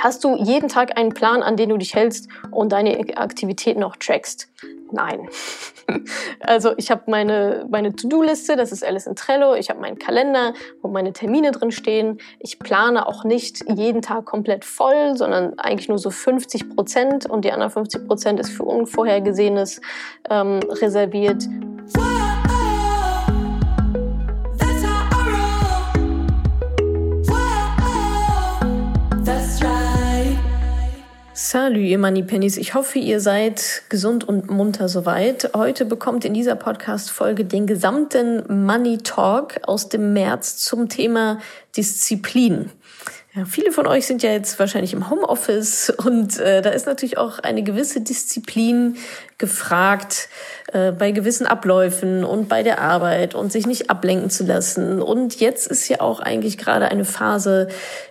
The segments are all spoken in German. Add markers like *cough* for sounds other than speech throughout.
Hast du jeden Tag einen Plan, an den du dich hältst und deine Aktivitäten auch trackst? Nein. *laughs* Also ich habe meine, meine To-Do-Liste, das ist alles in Trello. Ich habe meinen Kalender, wo meine Termine drin stehen. Ich plane auch nicht jeden Tag komplett voll, sondern eigentlich nur so 50 Prozent und die anderen 50 Prozent ist für Unvorhergesehenes ähm, reserviert. Salut, ihr Moneypennies. Ich hoffe, ihr seid gesund und munter soweit. Heute bekommt in dieser Podcast-Folge den gesamten Money Talk aus dem März zum Thema Disziplin. Ja, viele von euch sind ja jetzt wahrscheinlich im Homeoffice und äh, da ist natürlich auch eine gewisse Disziplin gefragt äh, bei gewissen Abläufen und bei der Arbeit und sich nicht ablenken zu lassen. Und jetzt ist ja auch eigentlich gerade eine Phase,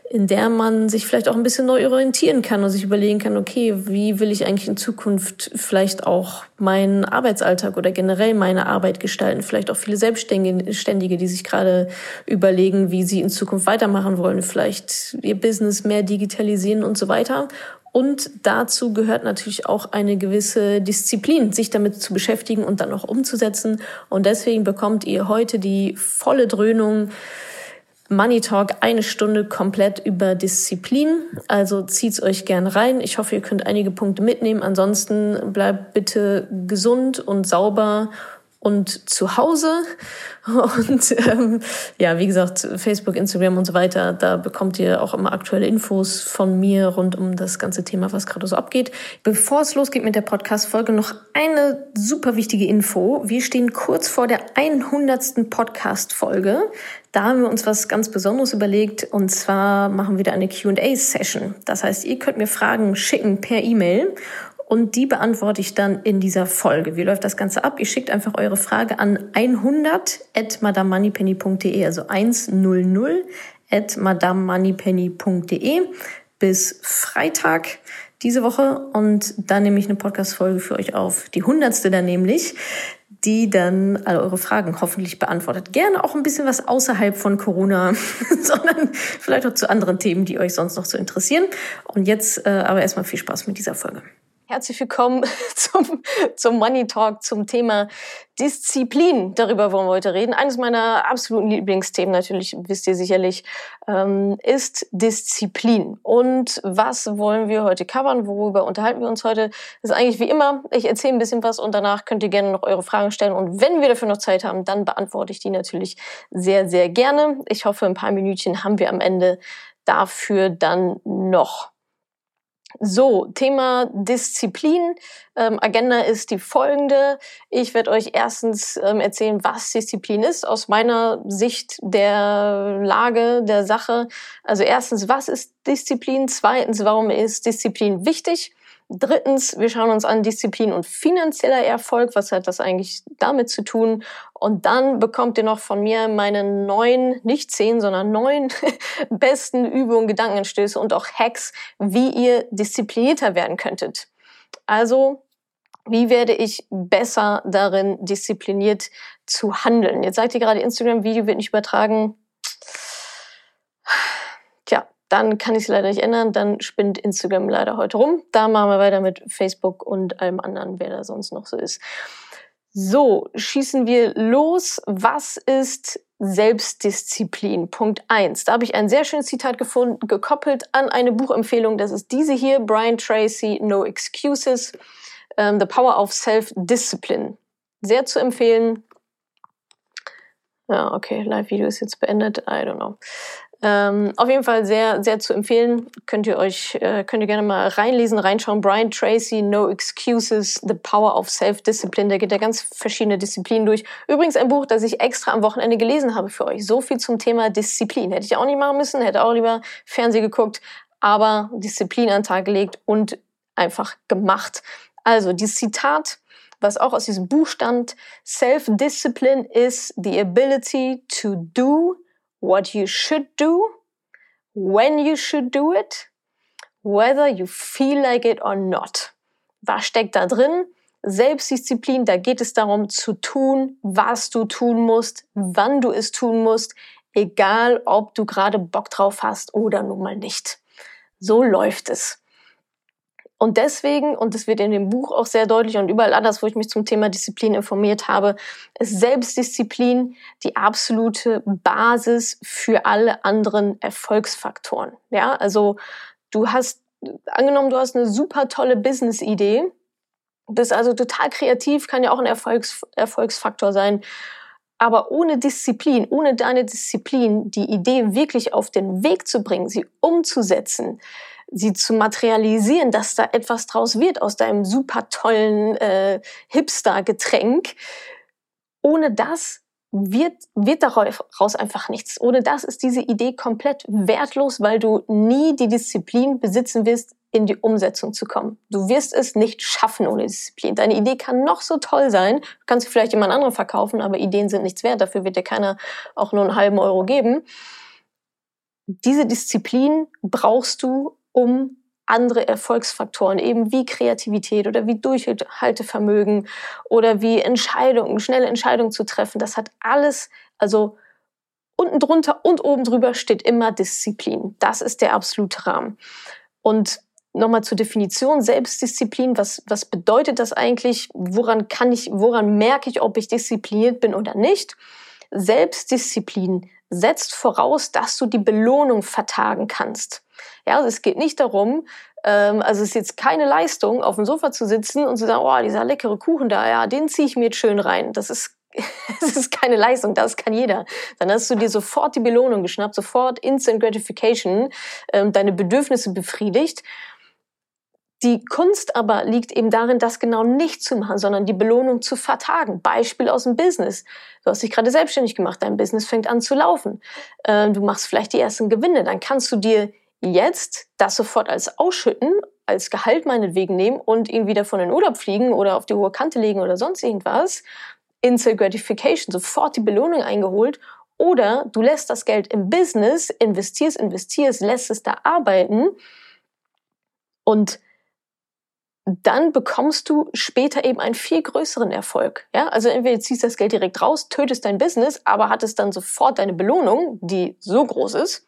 in der man sich vielleicht auch ein bisschen neu orientieren kann und sich überlegen kann, okay, wie will ich eigentlich in Zukunft vielleicht auch meinen Arbeitsalltag oder generell meine Arbeit gestalten? Vielleicht auch viele Selbstständige, die sich gerade überlegen, wie sie in Zukunft weitermachen wollen, vielleicht ihr Business mehr digitalisieren und so weiter. Und dazu gehört natürlich auch eine gewisse Disziplin, sich damit zu beschäftigen und dann auch umzusetzen. Und deswegen bekommt ihr heute die volle Dröhnung Money Talk eine Stunde komplett über Disziplin. Also zieht's euch gern rein. Ich hoffe, ihr könnt einige Punkte mitnehmen. Ansonsten bleibt bitte gesund und sauber und zu Hause. *laughs* Und ähm, ja, wie gesagt, Facebook, Instagram und so weiter, da bekommt ihr auch immer aktuelle Infos von mir rund um das ganze Thema, was gerade so abgeht. Bevor es losgeht mit der Podcast-Folge, noch eine super wichtige Info. Wir stehen kurz vor der 100. Podcast-Folge. Da haben wir uns was ganz Besonderes überlegt und zwar machen wir da eine Q&A-Session. Das heißt, ihr könnt mir Fragen schicken per E-Mail und die beantworte ich dann in dieser Folge. Wie läuft das Ganze ab? Ihr schickt einfach eure Frage an 100 at madamoneypenny.de, also 100 at madamoneypenny.de bis Freitag diese Woche und dann nehme ich eine Podcast-Folge für euch auf. Die hundertste dann nämlich, die dann alle eure Fragen hoffentlich beantwortet. Gerne auch ein bisschen was außerhalb von Corona, *laughs* sondern vielleicht auch zu anderen Themen, die euch sonst noch so interessieren. Und jetzt äh, aber erstmal viel Spaß mit dieser Folge. Herzlich willkommen *laughs* zum, zum Money Talk zum Thema Disziplin. Darüber wollen wir heute reden. Eines meiner absoluten Lieblingsthemen, natürlich wisst ihr sicherlich, ähm, ist Disziplin. Und was wollen wir heute covern? Worüber unterhalten wir uns heute? Das ist eigentlich wie immer. Ich erzähle ein bisschen was und danach könnt ihr gerne noch eure Fragen stellen. Und wenn wir dafür noch Zeit haben, dann beantworte ich die natürlich sehr, sehr gerne. Ich hoffe, ein paar Minütchen haben wir am Ende dafür dann noch. So, Thema Disziplin. Ähm, Agenda ist die folgende. Ich werde euch erstens ähm, erzählen, was Disziplin ist, aus meiner Sicht der Lage, der Sache. Also erstens, was ist Disziplin? Zweitens, warum ist Disziplin wichtig? Drittens, wir schauen uns an Disziplin und finanzieller Erfolg. Was hat das eigentlich damit zu tun? Und dann bekommt ihr noch von mir meine neun, nicht zehn, sondern neun *laughs* besten Übungen, Gedankenstöße und auch Hacks, wie ihr disziplinierter werden könntet. Also, wie werde ich besser darin, diszipliniert zu handeln? Jetzt sagt ihr gerade, Instagram-Video wird nicht übertragen dann kann ich es leider nicht ändern. Dann spinnt Instagram leider heute rum. Da machen wir weiter mit Facebook und allem anderen, wer da sonst noch so ist. So, schießen wir los. Was ist Selbstdisziplin? Punkt eins. Da habe ich ein sehr schönes Zitat gefunden, gekoppelt an eine Buchempfehlung. Das ist diese hier, Brian Tracy, No Excuses, um, The Power of Self-Discipline. Sehr zu empfehlen. Ja, okay, Live-Video ist jetzt beendet. I don't know. Ähm, auf jeden Fall sehr, sehr zu empfehlen. Könnt ihr euch, äh, könnt ihr gerne mal reinlesen, reinschauen. Brian Tracy, No Excuses, The Power of Self-Discipline. Der geht ja ganz verschiedene Disziplinen durch. Übrigens ein Buch, das ich extra am Wochenende gelesen habe für euch. So viel zum Thema Disziplin. Hätte ich auch nicht machen müssen, hätte auch lieber Fernsehen geguckt, aber Disziplin an den Tag gelegt und einfach gemacht. Also, dieses Zitat, was auch aus diesem Buch stand, Self-Discipline is the ability to do what you should do, when you should do it, whether you feel like it or not. Was steckt da drin? Selbstdisziplin, da geht es darum zu tun, was du tun musst, wann du es tun musst, egal ob du gerade Bock drauf hast oder nun mal nicht. So läuft es. Und deswegen, und das wird in dem Buch auch sehr deutlich und überall anders, wo ich mich zum Thema Disziplin informiert habe, ist Selbstdisziplin die absolute Basis für alle anderen Erfolgsfaktoren. Ja, also du hast, angenommen, du hast eine super tolle Business-Idee, bist also total kreativ, kann ja auch ein Erfolgs Erfolgsfaktor sein. Aber ohne Disziplin, ohne deine Disziplin, die Idee wirklich auf den Weg zu bringen, sie umzusetzen, sie zu materialisieren, dass da etwas draus wird aus deinem super tollen äh, Hipster-Getränk. Ohne das wird, wird daraus einfach nichts. Ohne das ist diese Idee komplett wertlos, weil du nie die Disziplin besitzen wirst, in die Umsetzung zu kommen. Du wirst es nicht schaffen ohne Disziplin. Deine Idee kann noch so toll sein. Du kannst sie vielleicht jemand anderen verkaufen, aber Ideen sind nichts wert. Dafür wird dir keiner auch nur einen halben Euro geben. Diese Disziplin brauchst du, um andere Erfolgsfaktoren, eben wie Kreativität oder wie Durchhaltevermögen oder wie Entscheidungen, schnelle Entscheidungen zu treffen. Das hat alles, also unten drunter und oben drüber steht immer Disziplin. Das ist der absolute Rahmen. Und nochmal zur Definition Selbstdisziplin. Was, was bedeutet das eigentlich? Woran kann ich, woran merke ich, ob ich diszipliniert bin oder nicht? Selbstdisziplin setzt voraus, dass du die Belohnung vertagen kannst. Ja, also es geht nicht darum, ähm, also es ist jetzt keine Leistung, auf dem Sofa zu sitzen und zu sagen, oh, dieser leckere Kuchen da, ja, den ziehe ich mir jetzt schön rein. Das ist *laughs* das ist keine Leistung, das kann jeder. Dann hast du dir sofort die Belohnung geschnappt, sofort Instant Gratification, ähm, deine Bedürfnisse befriedigt. Die Kunst aber liegt eben darin, das genau nicht zu machen, sondern die Belohnung zu vertagen. Beispiel aus dem Business. Du hast dich gerade selbstständig gemacht, dein Business fängt an zu laufen. Ähm, du machst vielleicht die ersten Gewinne, dann kannst du dir jetzt das sofort als Ausschütten, als Gehalt meinetwegen nehmen und ihn wieder von den Urlaub fliegen oder auf die hohe Kante legen oder sonst irgendwas. Instant Gratification, sofort die Belohnung eingeholt. Oder du lässt das Geld im Business, investierst, investierst, lässt es da arbeiten und dann bekommst du später eben einen viel größeren Erfolg. Ja, also entweder ziehst das Geld direkt raus, tötest dein Business, aber hattest dann sofort deine Belohnung, die so groß ist,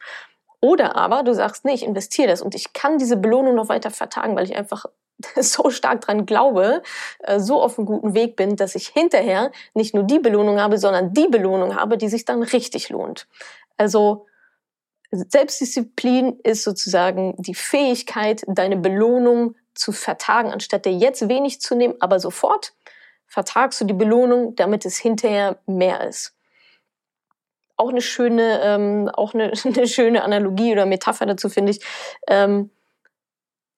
oder aber du sagst, nee, ich investiere das und ich kann diese Belohnung noch weiter vertagen, weil ich einfach *laughs* so stark dran glaube, äh, so auf einem guten Weg bin, dass ich hinterher nicht nur die Belohnung habe, sondern die Belohnung habe, die sich dann richtig lohnt. Also Selbstdisziplin ist sozusagen die Fähigkeit, deine Belohnung zu vertagen, anstatt dir jetzt wenig zu nehmen, aber sofort vertagst du die Belohnung, damit es hinterher mehr ist auch eine schöne, ähm, auch eine, *laughs* eine schöne Analogie oder Metapher dazu finde ich. Ähm,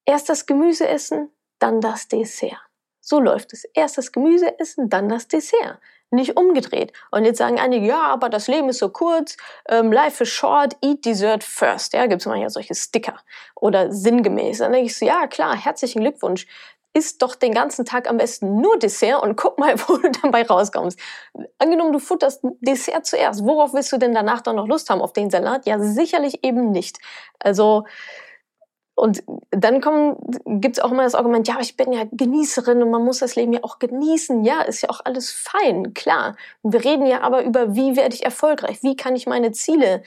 erst das Gemüse essen, dann das Dessert. So läuft es. Erst das Gemüse essen, dann das Dessert. Nicht umgedreht. Und jetzt sagen einige, ja, aber das Leben ist so kurz, ähm, life is short, eat dessert first. Ja, gibt es manchmal solche Sticker oder sinngemäß. Dann denke ich so, ja, klar, herzlichen Glückwunsch isst doch den ganzen Tag am besten nur Dessert und guck mal, *laughs* wo du dabei rauskommst. Angenommen, du futterst Dessert zuerst. Worauf willst du denn danach dann noch Lust haben? Auf den Salat? Ja, sicherlich eben nicht. Also, und dann gibt es auch immer das Argument, ja, aber ich bin ja Genießerin und man muss das Leben ja auch genießen. Ja, ist ja auch alles fein, klar. Wir reden ja aber über, wie werde ich erfolgreich? Wie kann ich meine Ziele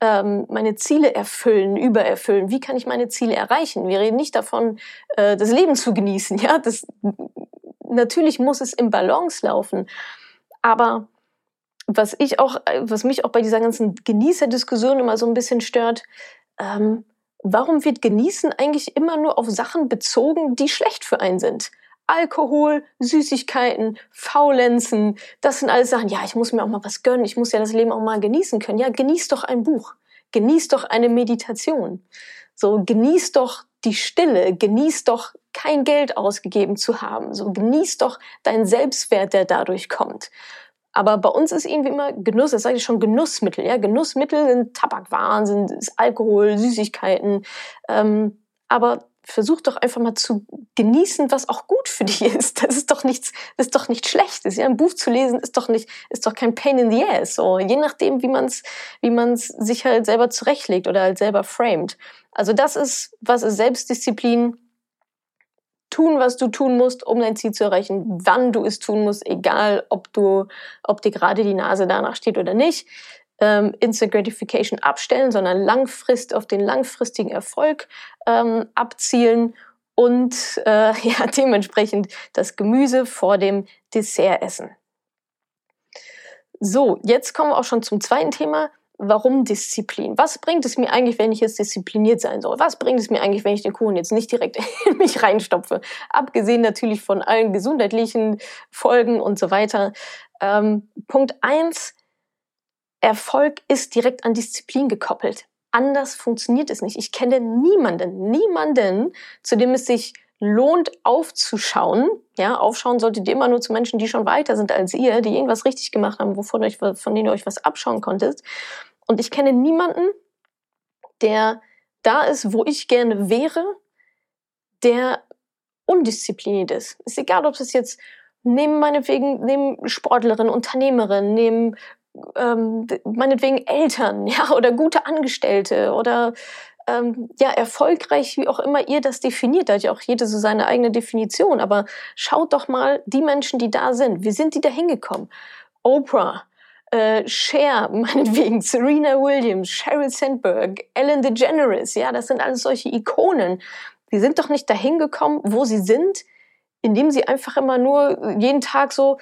ähm, meine Ziele erfüllen, übererfüllen? Wie kann ich meine Ziele erreichen? Wir reden nicht davon, äh, das Leben zu genießen. *laughs* Ja, das natürlich muss es im Balance laufen, aber was ich auch, was mich auch bei dieser ganzen Genießerdiskussion immer so ein bisschen stört, ähm, warum wird Genießen eigentlich immer nur auf Sachen bezogen, die schlecht für einen sind? Alkohol, Süßigkeiten, Faulenzen, das sind alles Sachen, ja, ich muss mir auch mal was gönnen, ich muss ja das Leben auch mal genießen können. Ja, genieß doch ein Buch, genieß doch eine Meditation. So, genieß doch die Stille, genieß doch kein Geld ausgegeben zu haben. So, genieß doch deinen Selbstwert, der dadurch kommt. Aber bei uns ist irgendwie immer Genuss, das sage ich schon, Genussmittel. Ja, Genussmittel sind Tabakwaren, sind Alkohol, Süßigkeiten. Ähm, aber versuch doch einfach mal zu genießen, was auch gut für dich *laughs* ist. Das ist doch nichts, ist doch nichts Schlechtes. Ja, ein Buch zu lesen ist doch nicht, ist doch kein Pain in the ass. So, je nachdem, wie man es, wie man es sich halt selber zurechtlegt oder halt selber framed. Also das ist, was ist Selbstdisziplin? Tun, was du tun musst, um dein Ziel zu erreichen, wann du es tun musst, egal ob du, ob dir gerade die Nase danach steht oder nicht. Ähm, Instant Gratification abstellen, sondern langfrist auf den langfristigen Erfolg ähm, abzielen und äh, *laughs* ja, dementsprechend das Gemüse vor dem Dessert essen. So, jetzt kommen wir auch schon zum zweiten Thema. Warum Disziplin? Was bringt es mir eigentlich, wenn ich jetzt diszipliniert sein soll? Was bringt es mir eigentlich, wenn ich den Kuchen jetzt nicht direkt *laughs* in mich reinstopfe? Abgesehen natürlich von allen gesundheitlichen Folgen und so weiter. Ähm, Punkt eins: Erfolg ist direkt an Disziplin gekoppelt. Anders funktioniert es nicht. Ich kenne niemanden, niemanden, zu dem es sich lohnt aufzuschauen. Ja, aufschauen solltet ihr immer nur zu Menschen, die schon weiter sind als ihr, die irgendwas richtig gemacht haben, wovon euch, von denen ihr euch was abschauen konntet. Und ich kenne niemanden, der da ist, wo ich gerne wäre, der undiszipliniert ist. Ist egal, ob es jetzt neben meinetwegen, neben Sportlerin, Unternehmerin, neben ähm, meinetwegen Eltern, *laughs* ja, oder gute Angestellte oder ähm, ja, erfolgreich, wie auch immer ihr das definiert. Da hat ja auch jede so seine eigene Definition. Aber schaut doch mal die Menschen, die da sind. Wie sind die da hingekommen? Oprah, äh, Cher, *laughs* meinetwegen, Serena Williams, Sheryl Sandberg, Ellen DeGeneres, ja, das sind alles solche Ikonen. Die sind doch nicht dahin gekommen, wo sie sind, indem sie einfach immer nur jeden Tag so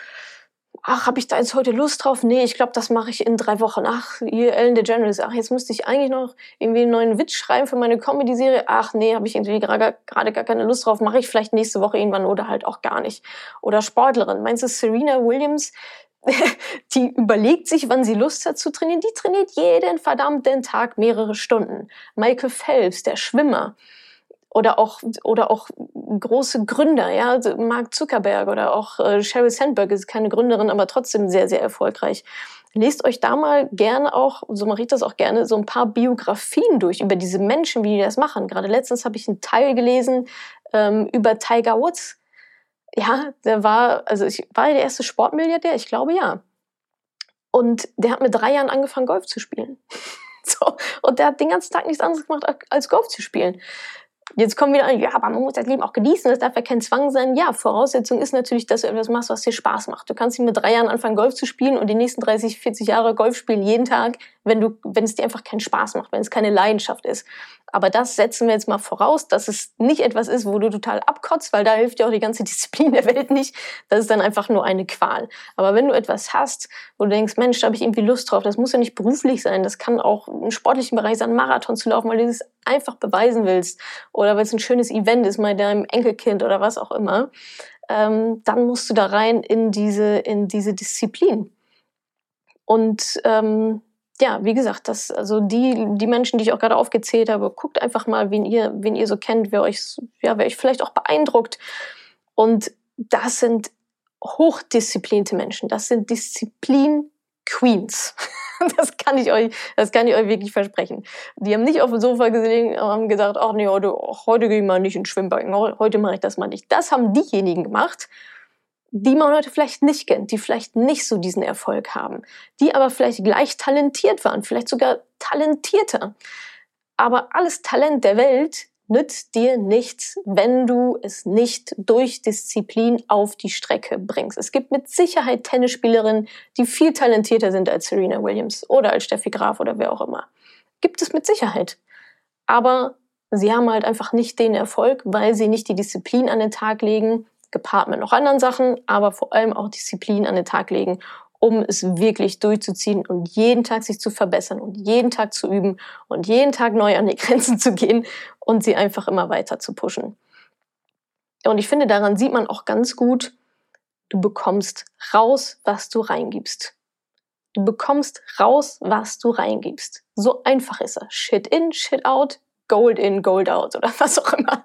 ach, habe ich da jetzt heute Lust drauf? Nee, ich glaube, das mache ich in drei Wochen. Ach, hier Ellen DeGeneres, ach, jetzt müsste ich eigentlich noch irgendwie einen neuen Witz schreiben für meine Comedy-Serie. Ach nee, habe ich irgendwie gerade gar keine Lust drauf, mache ich vielleicht nächste Woche irgendwann oder halt auch gar nicht. Oder Sportlerin, meinst du Serena Williams, *laughs* die überlegt sich, wann sie Lust hat zu trainieren. Die trainiert jeden verdammten Tag mehrere Stunden. Michael Phelps, der Schwimmer, oder auch oder auch große Gründer, ja, also Mark Zuckerberg oder auch äh, Sheryl Sandberg ist keine Gründerin, aber trotzdem sehr sehr erfolgreich. Lest euch da mal gerne auch, so mache ich das auch gerne, so ein paar Biografien durch über diese Menschen, wie die das machen. Gerade letztens habe ich einen Teil gelesen ähm, über Tiger Woods. Ja, der war, also ich war der erste Sportmilliardär, ich glaube ja. Und der hat mit drei Jahren angefangen, Golf zu spielen. *laughs* so, und der hat den ganzen Tag nichts anderes gemacht, als Golf zu spielen. Jetzt kommen wir an, ja, aber man muss das Leben auch genießen, es darf ja kein Zwang sein. Ja, Voraussetzung ist natürlich, dass du etwas machst, was dir Spaß macht. Du kannst nicht mit drei Jahren anfangen, Golf zu spielen und die nächsten 30, 40 Jahre Golf spielen jeden Tag, wenn du, wenn es dir einfach keinen Spaß macht, wenn es keine Leidenschaft ist. Aber das setzen wir jetzt mal voraus, dass es nicht etwas ist, wo du total abkotzt, weil da hilft dir auch die ganze *laughs* Disziplin der Welt nicht. Das ist dann einfach nur eine Qual. Aber wenn du etwas hast, wo du denkst, Mensch, da habe ich irgendwie Lust drauf, das muss ja nicht beruflich sein, das kann auch im sportlichen Bereich sein, Marathon zu laufen, weil das einfach beweisen willst oder weil es ein schönes Event ist mit deinem Enkelkind oder was auch immer, ähm, dann musst du da rein in diese, in diese Disziplin. Und ähm, ja, wie gesagt, das, also die, die Menschen, die ich auch gerade aufgezählt habe, guckt einfach mal, wen ihr, wen ihr so kennt, wer euch, ja, wer euch vielleicht auch beeindruckt. Und das sind hochdisziplinierte Menschen. Das sind Disziplin-Queens. *laughs* Das kann ich euch, das kann ich euch wirklich versprechen. Die haben nicht auf dem Sofa gesehen, haben gesagt, ach nee, heute, heute gehe ich mal nicht ins Schwimmbecken, heute mache ich das mal nicht. Das haben diejenigen gemacht, die man heute vielleicht nicht kennt, die vielleicht nicht so diesen Erfolg haben, die aber vielleicht gleich talentiert waren, vielleicht sogar talentierter. Aber alles Talent der Welt nützt dir nichts, wenn du es nicht durch Disziplin auf die Strecke bringst. Es gibt mit Sicherheit Tennisspielerinnen, die viel talentierter sind als Serena Williams oder als Steffi Graf oder wer auch immer. Gibt es mit Sicherheit. Aber sie haben halt einfach nicht den Erfolg, weil sie nicht die Disziplin an den Tag legen, gepaart mit noch anderen Sachen, aber vor allem auch Disziplin an den Tag legen, um es wirklich durchzuziehen und jeden Tag sich zu verbessern und jeden Tag zu üben und jeden Tag neu an die *laughs* Grenzen zu gehen und sie einfach immer weiter zu pushen. Und ich finde, daran sieht man auch ganz gut, du bekommst raus, was du reingibst. Du bekommst raus, was du reingibst. So einfach ist er. Shit in, shit out, gold in, gold out oder *laughs* was auch immer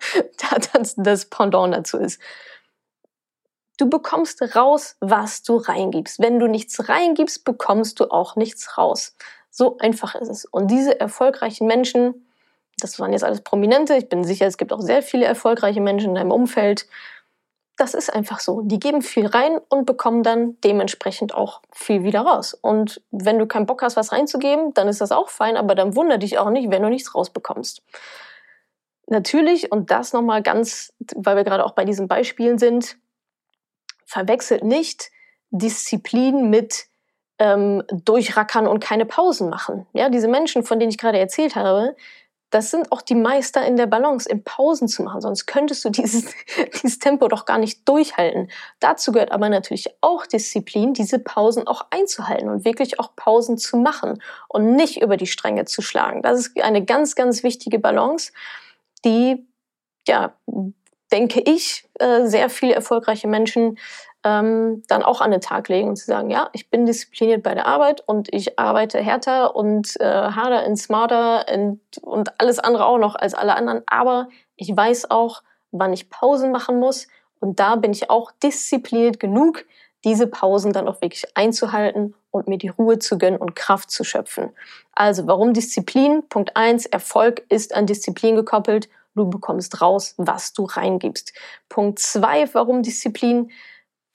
das, Pendant dazu ist. Du bekommst raus, was du reingibst. Wenn du nichts reingibst, bekommst du auch nichts raus. So einfach ist es. Und diese erfolgreichen Menschen, das waren jetzt alles Prominente, ich bin sicher, es gibt auch sehr viele erfolgreiche Menschen in deinem Umfeld. Das ist einfach so. Die geben viel rein und bekommen dann dementsprechend auch viel wieder raus. Und wenn du keinen Bock hast, was reinzugeben, dann ist das auch fein, aber dann wundere dich auch nicht, wenn du nichts rausbekommst. Natürlich, und das nochmal ganz, weil wir gerade auch bei diesen Beispielen sind, verwechselt nicht Disziplin mit ähm, durchrackern und keine Pausen machen. Ja, diese Menschen, von denen ich gerade erzählt habe, das sind auch die Meister in der Balance, in Pausen zu machen. Sonst könntest du dieses, *laughs* dieses Tempo doch gar nicht durchhalten. Dazu gehört aber natürlich auch Disziplin, diese Pausen auch einzuhalten und wirklich auch Pausen zu machen und nicht über die Stränge zu schlagen. Das ist eine ganz, ganz wichtige Balance, die, ja, denke ich, äh, sehr viele erfolgreiche Menschen ähm, dann auch an den Tag legen und zu sagen, ja, ich bin diszipliniert bei der Arbeit und ich arbeite härter und äh, harder und smarter und, und alles andere auch noch als alle anderen, aber ich weiß auch, wann ich Pausen machen muss und da bin ich auch diszipliniert genug, diese Pausen dann auch wirklich einzuhalten und mir die Ruhe zu gönnen und Kraft zu schöpfen. Also warum Disziplin? Punkt eins: Erfolg ist an Disziplin gekoppelt. Du bekommst raus, was du reingibst. Punkt zwei: Warum Disziplin?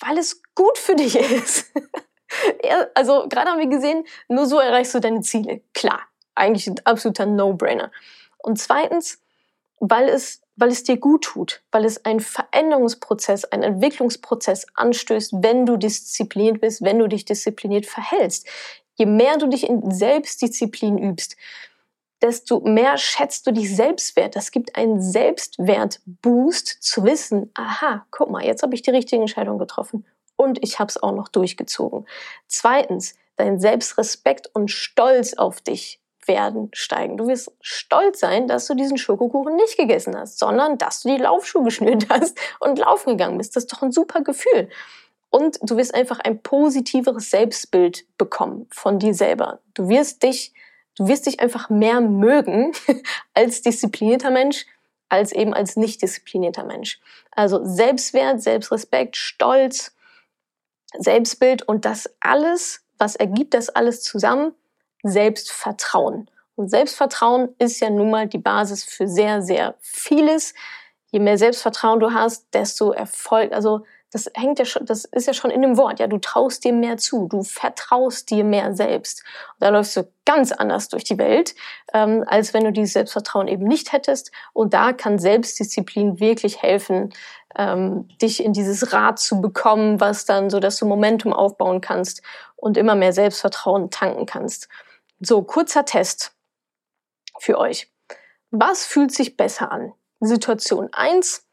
weil es gut für dich *laughs* ist. also gerade haben wir gesehen, nur so erreichst du deine Ziele. Klar, eigentlich ein absoluter No-Brainer. Und zweitens, weil es, weil es dir gut tut, weil es einen Veränderungsprozess, einen Entwicklungsprozess anstößt, wenn du diszipliniert bist, wenn du dich diszipliniert verhältst. Je mehr du dich in Selbstdisziplin übst, desto mehr schätzt du dich selbstwert. Das gibt einen Selbstwertboost zu wissen, aha, guck mal, jetzt habe ich die richtige Entscheidung getroffen und ich habe es auch noch durchgezogen. Zweitens, dein Selbstrespekt und Stolz auf dich werden steigen. Du wirst stolz sein, dass du diesen Schokokuchen nicht gegessen hast, sondern dass du die Laufschuhe geschnürt *laughs* hast und laufen gegangen bist. Das ist doch ein super Gefühl. Und du wirst einfach ein positiveres Selbstbild bekommen von dir selber. Du wirst dich Du wirst dich einfach mehr mögen *laughs* als disziplinierter Mensch, als eben als nicht disziplinierter Mensch. Also Selbstwert, Selbstrespekt, Stolz, Selbstbild und das alles, was ergibt das alles zusammen? Selbstvertrauen. Und Selbstvertrauen ist ja nun mal die Basis für sehr, sehr vieles. Je mehr Selbstvertrauen du hast, desto Erfolg, also das hängt ja schon, das ist ja schon in dem Wort, ja, du traust dir mehr zu, du vertraust dir mehr selbst. Und da läufst du ganz anders durch die Welt, ähm, als wenn du dieses Selbstvertrauen eben nicht hättest. Und da kann Selbstdisziplin wirklich helfen, ähm, dich in dieses Rad zu bekommen, was dann so, dass du Momentum aufbauen kannst und immer mehr Selbstvertrauen tanken kannst. So, kurzer Test für euch. Was fühlt sich besser an? Situation eins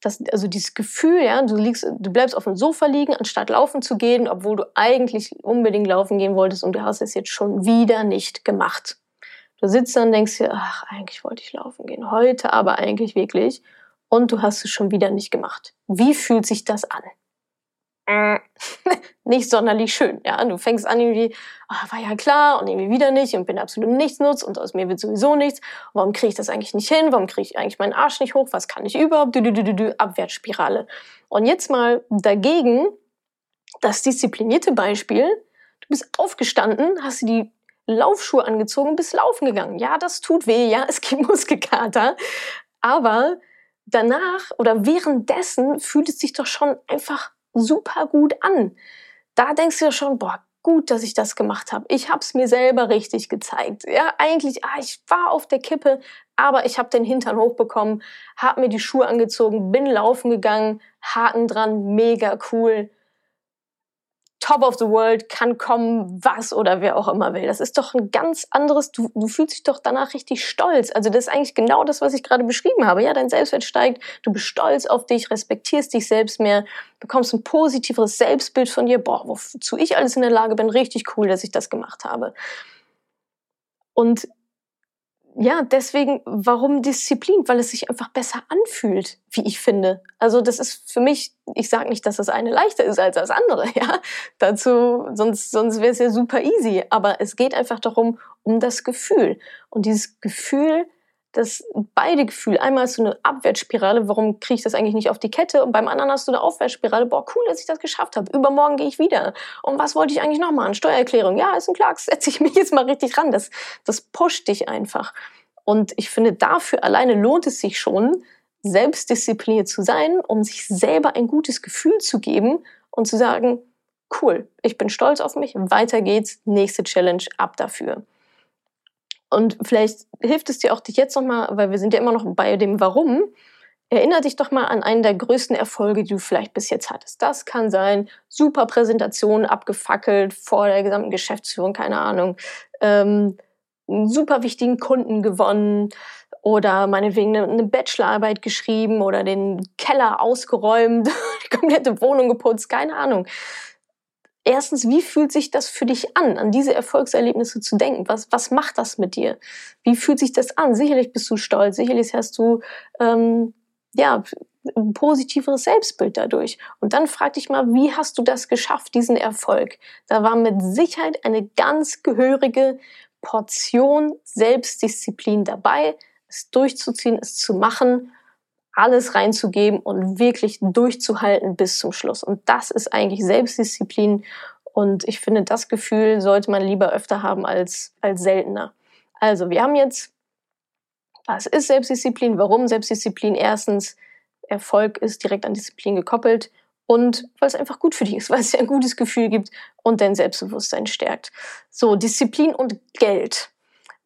das, also dieses Gefühl, ja, du liegst, du bleibst auf dem Sofa liegen, anstatt laufen zu gehen, obwohl du eigentlich unbedingt laufen gehen wolltest und du hast es jetzt schon wieder nicht gemacht. Du sitzt dann und denkst dir, ach, eigentlich wollte ich laufen gehen, heute aber eigentlich wirklich, und du hast es schon wieder nicht gemacht. Wie fühlt sich das an? Äh, *laughs* nicht sonderlich schön. Ja, du fängst an irgendwie, oh, war ja klar und irgendwie wieder nicht und bin absolut nichts nutz und aus mir wird sowieso nichts. Warum kriege ich das eigentlich nicht hin? Warum kriege ich eigentlich meinen Arsch nicht hoch? Was kann ich überhaupt? Du, du, du, du, Abwärtsspirale. Und jetzt mal dagegen das disziplinierte Beispiel. Du bist aufgestanden, hast dir die Laufschuhe angezogen, bist laufen gegangen. Ja, das tut weh, ja, *laughs* es gibt Muskelkater. Aber danach oder währenddessen fühlt es sich doch schon einfach super gut an. Da denkst du ja schon, boah, gut, dass ich das gemacht habe. Ich habe es mir selber richtig gezeigt. Ja, eigentlich, ah, ich war auf der Kippe, aber ich habe den Hintern hochbekommen, habe mir die Schuhe angezogen, bin laufen gegangen, Haken dran, mega cool. Top of the World kann kommen, was oder wer auch immer will. Das ist doch ein ganz anderes, du, du fühlst dich doch danach richtig stolz. Also das ist eigentlich genau das, was ich gerade beschrieben habe. Ja, dein Selbstwert steigt, du bist stolz auf dich, respektierst dich selbst mehr, bekommst ein positiveres Selbstbild von dir. Boah, wozu ich alles in der Lage bin, richtig cool, dass ich das gemacht habe. Und ja, deswegen, warum Disziplin? Weil es sich einfach besser anfühlt, wie ich finde. Also das ist für mich, ich sage nicht, dass das eine leichter ist als das andere, *laughs* ja. Dazu, sonst, sonst wäre es ja super easy. Aber es geht einfach darum, um das Gefühl. Und dieses Gefühl, das beide Gefühle, einmal hast du eine Abwärtsspirale, warum kriege ich das eigentlich nicht auf die Kette? Und beim anderen hast du eine Aufwärtsspirale, boah, cool, dass ich das geschafft habe. Übermorgen gehe ich wieder. Und was wollte ich eigentlich noch machen? Steuererklärung, ja, ist ein Klacks, *laughs* setze ich mich jetzt mal richtig ran. Das, das pusht dich einfach. Und ich finde, dafür alleine lohnt es sich schon, selbstdiszipliniert zu sein, um sich selber ein gutes Gefühl zu geben und zu sagen, cool, ich bin stolz auf mich, weiter geht's, nächste Challenge, ab dafür. Und vielleicht hilft es dir auch dich jetzt nochmal, weil wir sind ja immer noch bei dem Warum, Erinner dich doch mal an einen der größten Erfolge, die du vielleicht bis jetzt hattest. Das kann sein, super Präsentation abgefackelt vor der gesamten Geschäftsführung, keine Ahnung, ähm, einen super wichtigen Kunden gewonnen oder meinetwegen eine, eine Bachelorarbeit geschrieben oder den Keller ausgeräumt, *laughs* die komplette Wohnung geputzt, keine Ahnung. Erstens, wie fühlt sich das für dich an, an diese Erfolgserlebnisse zu denken? Was, was macht das mit dir? Wie fühlt sich das an? Sicherlich bist du stolz, sicherlich hast du ähm, ja, ein positiveres Selbstbild dadurch. Und dann frag dich mal, wie hast du das geschafft, diesen Erfolg? Da war mit Sicherheit eine ganz gehörige Portion Selbstdisziplin dabei, es durchzuziehen, es zu machen, alles reinzugeben und wirklich durchzuhalten bis zum Schluss. Und das ist eigentlich Selbstdisziplin. Und ich finde, das Gefühl sollte man lieber öfter haben als, als seltener. Also, wir haben jetzt was ist Selbstdisziplin? Warum Selbstdisziplin? Erstens, Erfolg ist direkt an Disziplin gekoppelt und weil es einfach gut für dich ist, *laughs* weil es dir ein gutes Gefühl gibt und dein Selbstbewusstsein stärkt. So, Disziplin und Geld.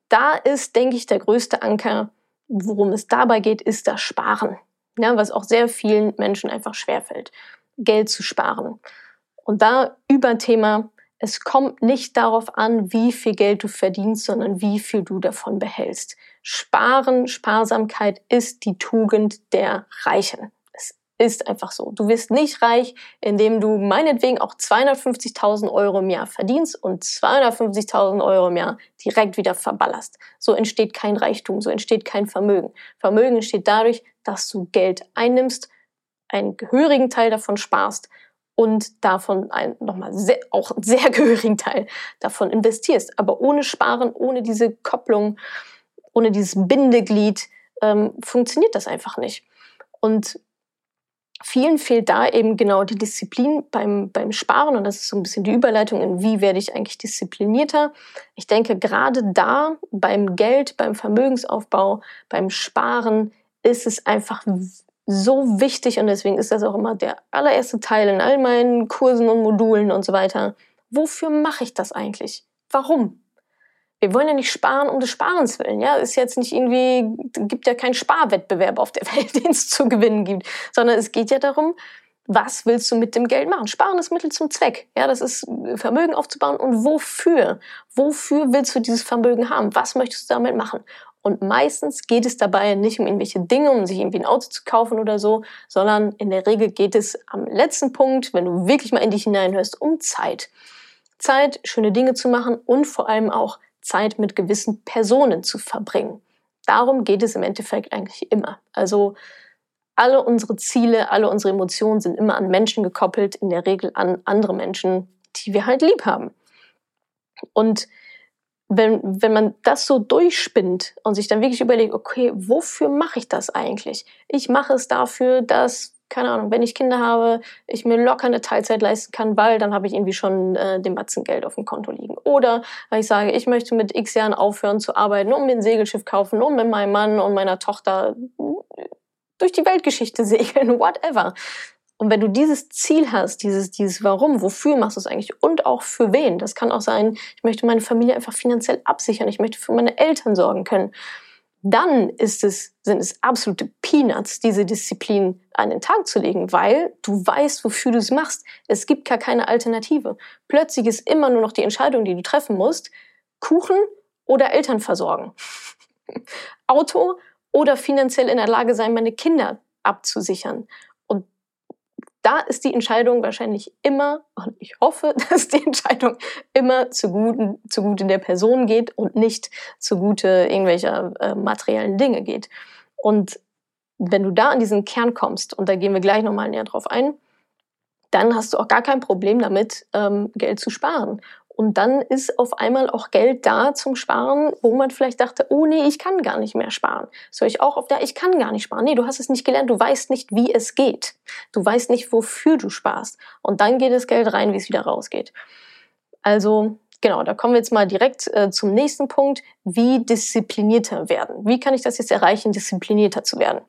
Da ist, denke ich, der größte Anker, worum es dabei geht, ist das Sparen. Ja, was auch sehr vielen Menschen einfach schwerfällt, Geld zu sparen. Und da über Thema es kommt nicht darauf an, wie viel Geld du verdienst, sondern wie viel du davon behältst. Sparen, Sparsamkeit ist die Tugend der Reichen. Ist einfach so. Du wirst nicht reich, indem du meinetwegen auch 250.000 Euro im Jahr verdienst und 250.000 Euro im Jahr direkt wieder verballerst. So entsteht kein Reichtum, so entsteht kein Vermögen. Vermögen entsteht dadurch, dass du Geld einnimmst, einen gehörigen Teil davon sparst und davon ein, nochmal sehr, auch einen sehr *laughs* gehörigen Teil davon investierst. Aber ohne Sparen, ohne diese Kopplung, ohne dieses Bindeglied ähm, funktioniert das einfach nicht. Und vielen fehlt da eben genau die Disziplin beim, beim Sparen und das ist so ein bisschen die Überleitung in wie werde ich eigentlich disziplinierter. Ich denke, gerade da beim Geld, beim Vermögensaufbau, beim Sparen ist es einfach so wichtig und deswegen ist das auch immer der allererste Teil in all meinen Kursen und Modulen und so weiter. Wofür mache ich das eigentlich? Warum? Wir wollen ja nicht sparen um des Sparens willen, ja. Ist jetzt nicht irgendwie, gibt ja keinen Sparwettbewerb auf der *laughs* Welt, den es zu gewinnen gibt, sondern es geht ja darum, was willst du mit dem Geld machen? Sparen ist Mittel zum Zweck. Ja, das ist Vermögen aufzubauen und wofür? Wofür willst du dieses Vermögen haben? Was möchtest du damit machen? Und meistens geht es dabei nicht um irgendwelche Dinge, um sich irgendwie ein Auto zu kaufen oder so, sondern in der Regel geht es am letzten Punkt, wenn du wirklich mal in dich hineinhörst, um Zeit. Zeit, schöne Dinge zu machen und vor allem auch Zeit mit gewissen Personen zu verbringen. Darum geht es im Endeffekt eigentlich immer. Also alle unsere Ziele, alle unsere Emotionen sind immer an Menschen gekoppelt, in der Regel an andere Menschen, die wir halt lieb haben. Und wenn, wenn man das so durchspinnt und sich dann wirklich überlegt, okay, wofür mache ich das eigentlich? Ich mache es dafür, dass, keine Ahnung, wenn ich Kinder habe, ich mir locker eine Teilzeit leisten kann, weil dann habe ich irgendwie schon äh, den Batzen Geld auf dem Konto liegen. Oder weil ich sage, ich möchte mit x Jahren aufhören zu arbeiten, um mir ein Segelschiff kaufen, um mit meinem Mann und meiner Tochter durch die Weltgeschichte *laughs* segeln, whatever. Und wenn du dieses Ziel hast, dieses, dieses Warum, wofür machst du es eigentlich und auch für wen, das kann auch sein, ich möchte meine Familie einfach finanziell absichern, ich möchte für meine Eltern sorgen können, dann ist es, sind es absolute Peanuts, diese Disziplin an den Tag zu legen, weil du weißt, wofür du es machst. Es gibt gar keine Alternative. Plötzlich ist immer nur noch die Entscheidung, die du treffen musst, Kuchen oder Eltern versorgen. *laughs* Auto oder finanziell in der Lage sein, meine Kinder abzusichern da ist die Entscheidung wahrscheinlich immer, und ich hoffe, *laughs* dass die Entscheidung immer zugute, zugute der Person geht und nicht zugute irgendwelcher äh, materiellen Dinge geht. Und wenn du da an diesen Kern kommst, und da gehen wir gleich nochmal näher drauf ein, dann hast du auch gar kein Problem damit, ähm, Geld zu sparen. Und dann ist auf einmal auch Geld da zum Sparen, wo man vielleicht dachte, oh nee, ich kann gar nicht mehr sparen. So ich auch auf der, ich kann gar nicht sparen. Nee, du hast es nicht gelernt, du weißt nicht, wie es geht. Du weißt nicht, wofür du sparst. Und dann geht das Geld rein, wie es wieder rausgeht. Also genau, da kommen wir jetzt mal direkt äh, zum nächsten Punkt, wie disziplinierter werden. Wie kann ich das jetzt erreichen, disziplinierter zu werden?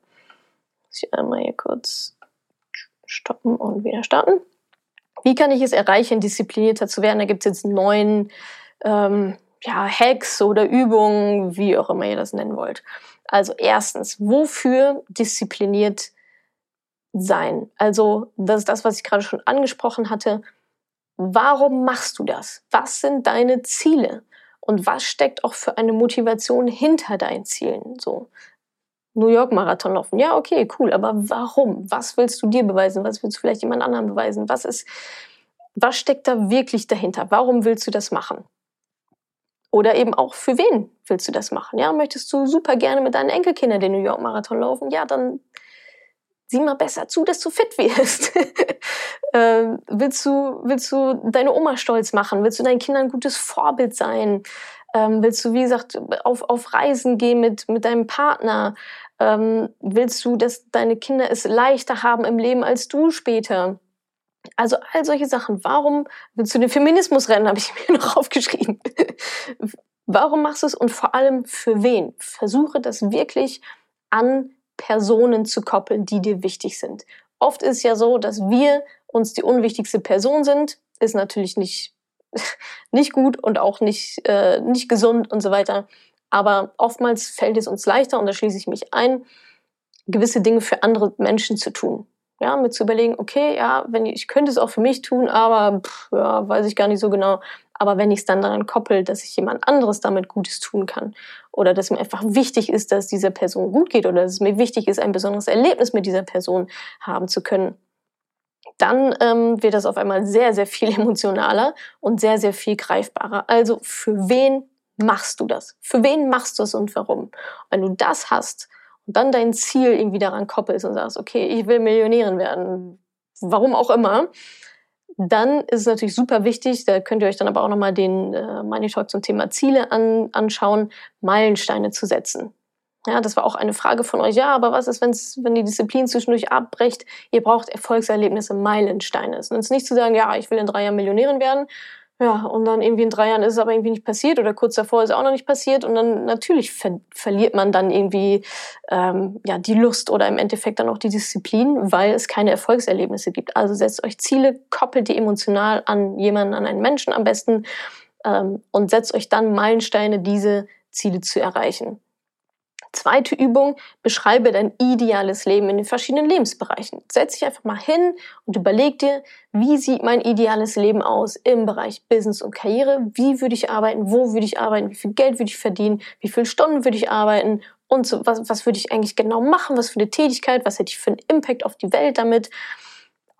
Ich einmal hier kurz stoppen und wieder starten. Wie kann ich es erreichen, disziplinierter zu werden? Da gibt es jetzt neun ähm, ja, Hacks oder Übungen, wie auch immer ihr das nennen wollt. Also erstens, wofür diszipliniert sein? Also das ist das, was ich gerade schon angesprochen hatte. Warum machst du das? Was sind deine Ziele? Und was steckt auch für eine Motivation hinter deinen Zielen? So, New York Marathon laufen. Ja, okay, cool. Aber warum? Was willst du dir beweisen? Was willst du vielleicht jemand anderem beweisen? Was ist, was steckt da wirklich dahinter? Warum willst du das machen? Oder eben auch für wen willst du das machen? Ja, möchtest du super gerne mit deinen Enkelkindern den New York Marathon laufen? Ja, dann sieh mal besser zu, dass du fit wirst. *laughs* ähm, willst du, willst du deine Oma stolz machen? Willst du deinen Kindern ein gutes Vorbild sein? Ähm, willst du, wie gesagt, auf, auf Reisen gehen mit, mit deinem Partner? Ähm, willst du, dass deine Kinder es leichter haben im Leben als du später? Also all solche Sachen. Warum willst du den Feminismus rennen, habe ich *laughs* mir noch aufgeschrieben. Warum machst du es und vor allem für wen? Versuche das wirklich an Personen zu koppeln, die dir wichtig sind. Oft ist ja so, dass wir uns die unwichtigste Person sind. Ist natürlich nicht, *laughs* nicht gut und auch nicht, äh, nicht gesund und so weiter. Aber oftmals fällt es uns leichter, und da schließe ich mich ein, gewisse Dinge für andere Menschen zu tun. Ja, mit zu überlegen, okay, ja, wenn ich, ich könnte es auch für mich tun, aber pff, ja, weiß ich gar nicht so genau. Aber wenn ich es dann daran koppel, dass ich jemand anderes damit Gutes tun kann oder dass mir einfach wichtig ist, dass dieser Person gut geht oder dass es mir wichtig ist, ein besonderes Erlebnis mit dieser Person haben zu können, dann ähm, wird das auf einmal sehr, sehr viel *laughs* emotionaler und sehr, sehr viel greifbarer. Also für wen machst du das? Für wen machst du es und warum? wenn du das hast, und dann dein Ziel irgendwie daran koppelst und sagst, okay, ich will Millionärin werden, warum auch immer, dann ist es natürlich super wichtig, da könnt ihr euch dann aber auch nochmal den äh, Money Talk zum Thema Ziele an, anschauen, Meilensteine zu setzen. Ja, das war auch eine Frage von euch. Ja, aber was ist, wenn's, wenn die Disziplin zwischendurch abbrecht? Ihr braucht Erfolgserlebnisse, Meilensteine. Es ist nicht zu sagen, ja, ich will in drei Jahren Millionärin werden, ja, und dann irgendwie in drei Jahren ist es aber irgendwie nicht passiert oder kurz davor ist es auch noch nicht passiert und dann natürlich ver verliert man dann irgendwie ähm, ja die Lust oder im Endeffekt dann auch die Disziplin, weil es keine Erfolgserlebnisse gibt. Also setzt euch Ziele, koppelt die emotional an jemanden, an einen Menschen am besten ähm, und setzt euch dann Meilensteine, diese Ziele zu erreichen. Zweite Übung, beschreibe dein ideales Leben in den verschiedenen Lebensbereichen. Setz dich einfach mal hin und überleg dir, wie sieht mein ideales Leben aus im Bereich Business und Karriere? Wie würde ich arbeiten? Wo würde ich arbeiten? Wie viel Geld würde ich verdienen? Wie viele Stunden würde ich arbeiten? Und so, was, was würde ich eigentlich genau machen? Was für eine Tätigkeit? Was hätte ich für einen Impact auf die Welt damit?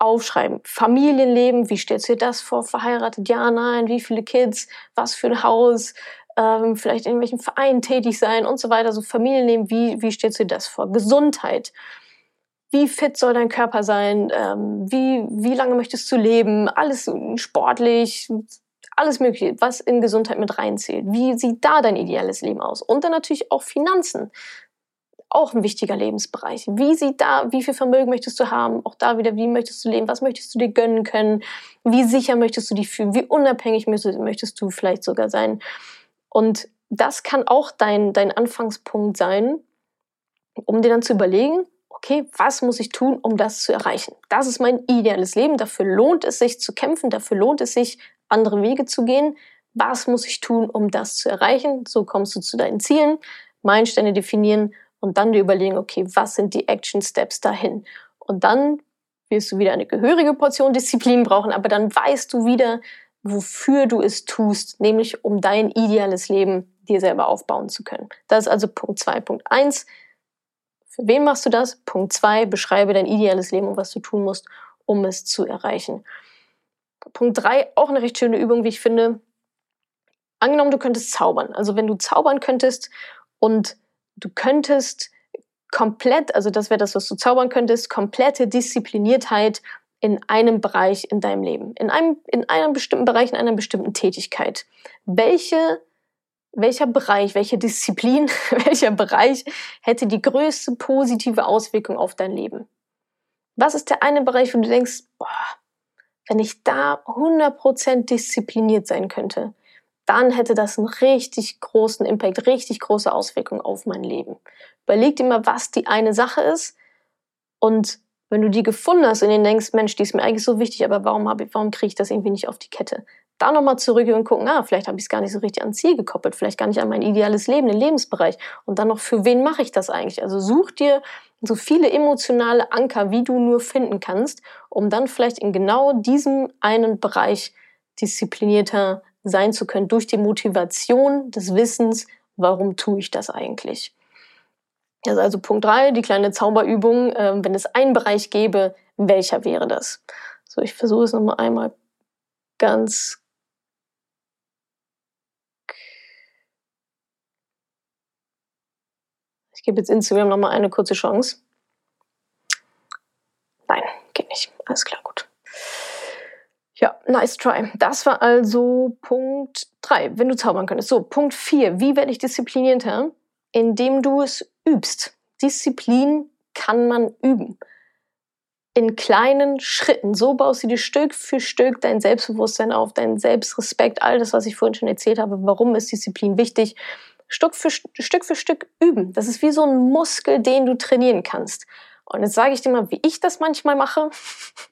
Aufschreiben. Familienleben, wie stellst du dir das vor? Verheiratet? Ja, nein. Wie viele Kids? Was für ein Haus? Ähm, vielleicht in irgendwelchen Vereinen tätig sein und so weiter, so Familienleben, wie, wie stellst du dir das vor? Gesundheit. Wie fit soll dein Körper sein? Ähm, wie, wie lange möchtest du leben? Alles sportlich, alles Mögliche, was in Gesundheit mit reinzählt. Wie sieht da dein ideales Leben aus? Und dann natürlich auch Finanzen. Auch ein wichtiger Lebensbereich. Wie sieht da, wie viel Vermögen möchtest du haben? Auch da wieder, wie möchtest du leben? Was möchtest du dir gönnen können? Wie sicher möchtest du dich fühlen? Wie unabhängig möchtest du vielleicht sogar sein? Und das kann auch dein, dein Anfangspunkt sein, um dir dann zu überlegen, okay, was muss ich tun, um das zu erreichen? Das ist mein ideales Leben. Dafür lohnt es sich zu kämpfen. Dafür lohnt es sich, andere Wege zu gehen. Was muss ich tun, um das zu erreichen? So kommst du zu deinen Zielen, Meilensteine definieren und dann dir überlegen, okay, was sind die Action Steps dahin? Und dann wirst du wieder eine gehörige Portion Disziplin brauchen, aber dann weißt du wieder, wofür du es tust, nämlich um dein ideales Leben dir selber aufbauen zu können. Das ist also Punkt zwei. Punkt eins. Für wen machst du das? Punkt zwei. Beschreibe dein ideales Leben und was du tun musst, um es zu erreichen. Punkt drei. Auch eine recht schöne Übung, wie ich finde. Angenommen, du könntest zaubern. Also wenn du zaubern könntest und du könntest komplett, also das wäre das, was du zaubern könntest, komplette Diszipliniertheit in einem Bereich in deinem Leben, in einem, in einem bestimmten Bereich, in einer bestimmten Tätigkeit. Welche, welcher Bereich, welche Disziplin, *laughs* welcher Bereich hätte die größte positive Auswirkung auf dein Leben? Was ist der eine Bereich, wo du denkst, boah, wenn ich da 100% diszipliniert sein könnte, dann hätte das einen richtig großen Impact, richtig große Auswirkungen auf mein Leben. Überleg dir mal, was die eine Sache ist und wenn du die gefunden hast und dir denkst, Mensch, die ist mir eigentlich so wichtig, aber warum, hab ich, warum kriege ich das irgendwie nicht auf die Kette? da nochmal zurück und gucken, ah, vielleicht habe ich es gar nicht so richtig ans Ziel gekoppelt, vielleicht gar nicht an mein ideales Leben, den Lebensbereich. Und dann noch, für wen mache ich das eigentlich? Also such dir so viele emotionale Anker, wie du nur finden kannst, um dann vielleicht in genau diesem einen Bereich disziplinierter sein zu können, durch die Motivation des Wissens, warum tue ich das eigentlich. Das ist also Punkt drei, die kleine Zauberübung. Ähm, wenn es einen Bereich gäbe, welcher wäre das? So, ich versuche es nochmal einmal ganz Ich gebe jetzt Instagram nochmal eine kurze Chance. Nein, geht nicht. Alles klar, gut. Ja, nice try. Das war also Punkt 3, wenn du zaubern könntest. So, Punkt 4. Wie werde ich disziplinierter? Indem du es übst. Disziplin kann man üben. In kleinen Schritten. So baust du dir Stück für Stück dein Selbstbewusstsein auf, dein Selbstrespekt, all das, was ich vorhin schon erzählt habe. Warum ist Disziplin wichtig? Stück für Stück für Stück üben. Das ist wie so ein Muskel, den du trainieren kannst. Und jetzt sage ich dir mal, wie ich das manchmal mache.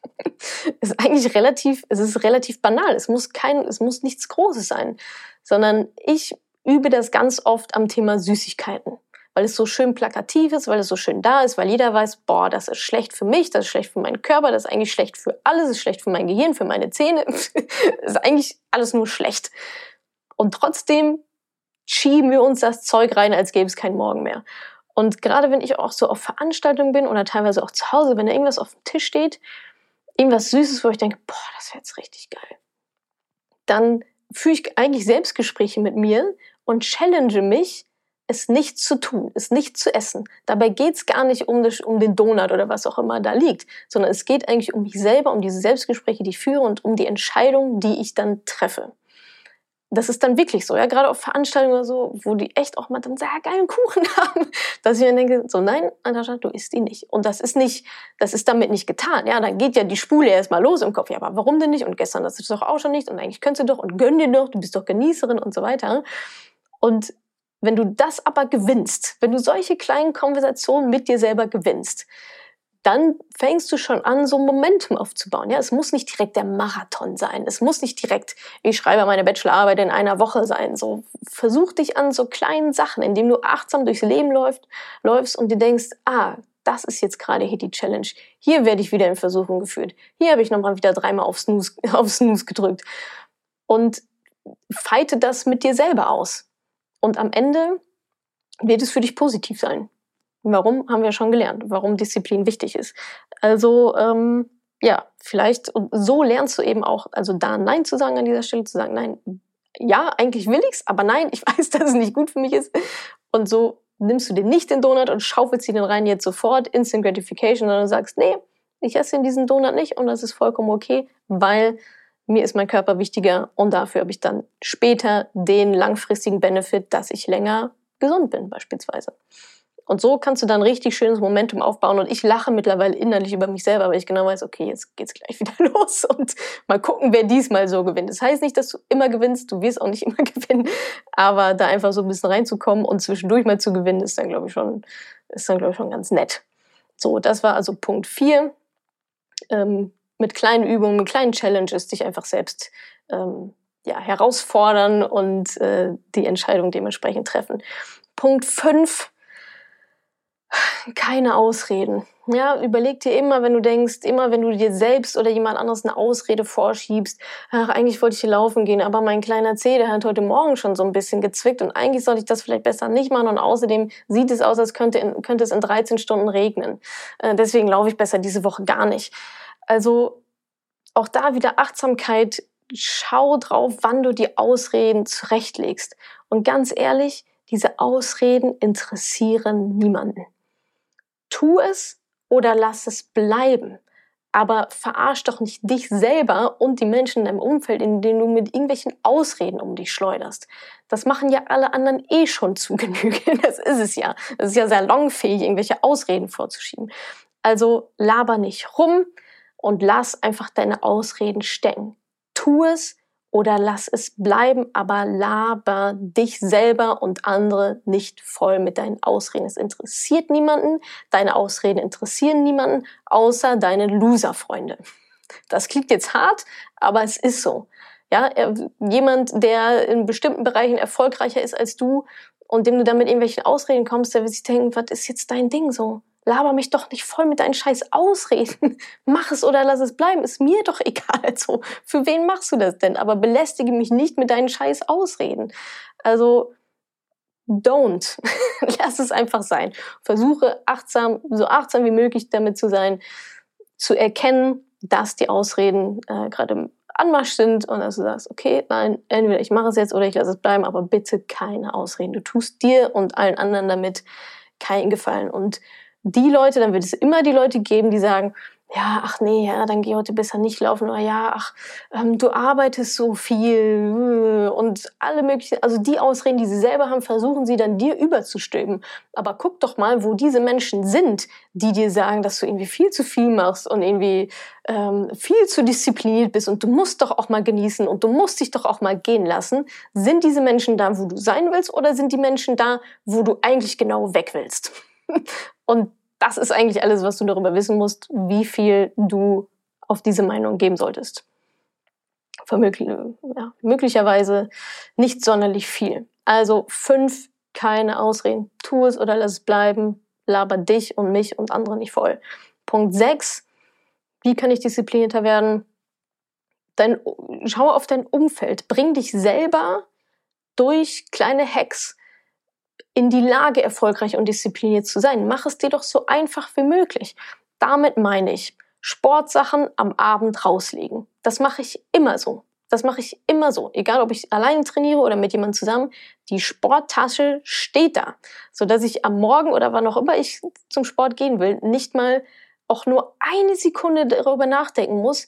*laughs* ist eigentlich relativ, es ist relativ banal. Es muss kein, es muss nichts Großes sein, sondern ich übe das ganz oft am Thema Süßigkeiten. Weil es so schön plakativ ist, weil es so schön da ist, weil jeder weiß, boah, das ist schlecht für mich, das ist schlecht für meinen Körper, das ist eigentlich schlecht für alles, das ist schlecht für mein Gehirn, für meine Zähne. das *laughs* ist eigentlich alles nur schlecht. Und trotzdem schieben wir uns das Zeug rein, als gäbe es keinen Morgen mehr. Und gerade wenn ich auch so auf Veranstaltungen bin oder teilweise auch zu Hause, wenn da irgendwas auf dem Tisch steht, irgendwas Süßes, wo ich denke, boah, das wäre jetzt richtig geil, dann führe ich eigentlich Selbstgespräche mit mir und challenge mich, es nicht zu tun, es nicht zu essen. Dabei geht es gar nicht um, das, um den Donut oder was auch immer da liegt, sondern es geht eigentlich um mich selber, um diese Selbstgespräche, die ich führe und um die Entscheidung, die ich dann treffe das ist dann wirklich so, ja, gerade auf Veranstaltungen oder so, wo die echt auch mal dann sehr geilen Kuchen *laughs* haben, dass ich mir denke, so nein, Natascha, du isst ihn nicht. Und das ist nicht, das ist damit nicht getan. Ja, dann geht ja die Spule erstmal los im Kopf. Ja, aber warum denn nicht? Und gestern das ist doch auch schon nicht. Und eigentlich könntest du doch und gönn dir doch, du bist doch Genießerin und so weiter. Und wenn du das aber gewinnst, wenn du solche kleinen Konversationen mit dir selber gewinnst, dann fängst du schon an, so Momentum aufzubauen. Ja, es muss nicht direkt der Marathon sein. Es muss nicht direkt, ich schreibe meine Bachelorarbeit in einer Woche sein. So, versuch dich an so kleinen Sachen, indem du achtsam durchs Leben läuft, läufst und dir denkst, ah, das ist jetzt gerade hier die Challenge. Hier werde ich wieder in Versuchung geführt. Hier habe ich nochmal wieder dreimal auf Snooze, *laughs* auf Snooze gedrückt. Und feite das mit dir selber aus. Und am Ende wird es für dich positiv sein. Warum haben wir schon gelernt, warum Disziplin wichtig ist. Also ähm, ja, vielleicht so lernst du eben auch, also da Nein zu sagen an dieser Stelle, zu sagen, nein, ja, eigentlich will ich's, aber nein, ich *laughs* weiß, dass es nicht gut für mich ist. Und so nimmst du dir nicht den Donut und schaufelst ihn rein jetzt sofort, Instant Gratification, sondern sagst, nee, ich esse diesen Donut nicht und das ist vollkommen okay, weil mir ist mein Körper wichtiger und dafür habe ich dann später den langfristigen Benefit, dass ich länger gesund bin beispielsweise. Und so kannst du dann richtig schönes Momentum aufbauen. Und ich lache mittlerweile innerlich über mich selber, weil ich genau weiß, okay, jetzt geht's gleich *laughs* wieder los und mal gucken, wer diesmal so gewinnt. Das heißt nicht, dass du immer gewinnst, du wirst auch nicht *laughs* immer gewinnen, aber da einfach so ein bisschen reinzukommen und zwischendurch mal zu gewinnen, ist dann, glaube ich, schon, ist dann, glaube ich, schon ganz nett. So, das war also Punkt 4. Ähm, mit kleinen Übungen, mit kleinen Challenges dich einfach selbst ähm, ja, herausfordern und äh, die Entscheidung dementsprechend treffen. Punkt 5 keine Ausreden. Ja, überleg dir immer, wenn du denkst, immer wenn du dir selbst oder jemand anderes eine Ausrede vorschiebst, ach, eigentlich wollte ich hier laufen gehen, aber mein kleiner Zeh, der hat heute Morgen schon so ein bisschen gezwickt und eigentlich sollte ich das vielleicht besser nicht machen und außerdem sieht es aus, als könnte, in, könnte es in 13 Stunden regnen. Äh, deswegen laufe ich besser diese Woche gar nicht. Also auch da wieder Achtsamkeit, schau drauf, wann du die Ausreden zurechtlegst. Und ganz ehrlich, diese Ausreden interessieren niemanden tu es oder lass es bleiben. Aber verarsch doch nicht dich selber und die Menschen in deinem Umfeld, in denen du mit irgendwelchen Ausreden um dich schleuderst. Das machen ja alle anderen eh schon zu *laughs* Genüge. Das ist es ja. Das ist ja salonfähig, irgendwelche Ausreden vorzuschieben. Also laber nicht rum und lass einfach deine Ausreden stecken. Tu es oder lass es bleiben, aber laber dich selber und andere nicht voll mit deinen Ausreden. Es interessiert niemanden, deine Ausreden interessieren niemanden, außer deine Loser-Freunde. Das klingt jetzt hart, aber es ist so. Ja, jemand, der in bestimmten Bereichen erfolgreicher ist als du und dem du dann mit irgendwelchen Ausreden kommst, der wird sich denken, was ist jetzt dein Ding so? Laber mich doch nicht voll mit deinen scheiß Ausreden. *laughs* Mach es oder lass es bleiben. Ist mir doch *laughs* egal. Also, für wen machst du das denn? Aber belästige mich nicht mit deinen scheiß Ausreden. Also, don't. *laughs* lass es einfach sein. Versuche achtsam, so achtsam wie möglich damit zu sein, zu erkennen, dass die Ausreden äh, gerade im Anmarsch sind und dass du sagst, okay, nein, entweder ich mache es jetzt oder ich lasse es bleiben, aber bitte keine Ausreden. Du tust dir und allen anderen damit keinen Gefallen. Und die Leute, dann wird es immer die Leute geben, die sagen, ja, ach nee, ja, dann geh heute besser nicht laufen oder ja, ach, ähm, du arbeitest so viel äh, und alle möglichen, also die Ausreden, die sie selber haben, versuchen sie dann dir überzustülpen. Aber guck doch mal, wo diese Menschen sind, die dir sagen, dass du irgendwie viel zu viel machst und irgendwie ähm, viel zu diszipliniert bist und du musst doch auch mal genießen und du musst dich doch auch mal gehen lassen. Sind diese Menschen da, wo du sein willst oder sind die Menschen da, wo du eigentlich genau weg willst? *laughs* und das ist eigentlich alles, was du darüber wissen musst, wie viel du auf diese Meinung geben solltest. Vermöglich, ja, möglicherweise nicht sonderlich viel. Also fünf, keine Ausreden. Tu es oder lass es bleiben. Laber dich und mich und andere nicht voll. Punkt sechs, wie kann ich disziplinierter werden? Dein, schau auf dein Umfeld. Bring dich selber durch kleine Hacks in die Lage, erfolgreich und diszipliniert zu sein. Mach es dir doch so einfach wie möglich. Damit meine ich, Sportsachen am Abend rauslegen. Das mache ich immer so. Das mache ich immer so. Egal, ob ich alleine trainiere oder mit jemandem zusammen. Die Sporttasche steht da. Sodass ich am Morgen oder wann auch immer ich zum Sport gehen will, nicht mal auch nur eine Sekunde darüber nachdenken muss,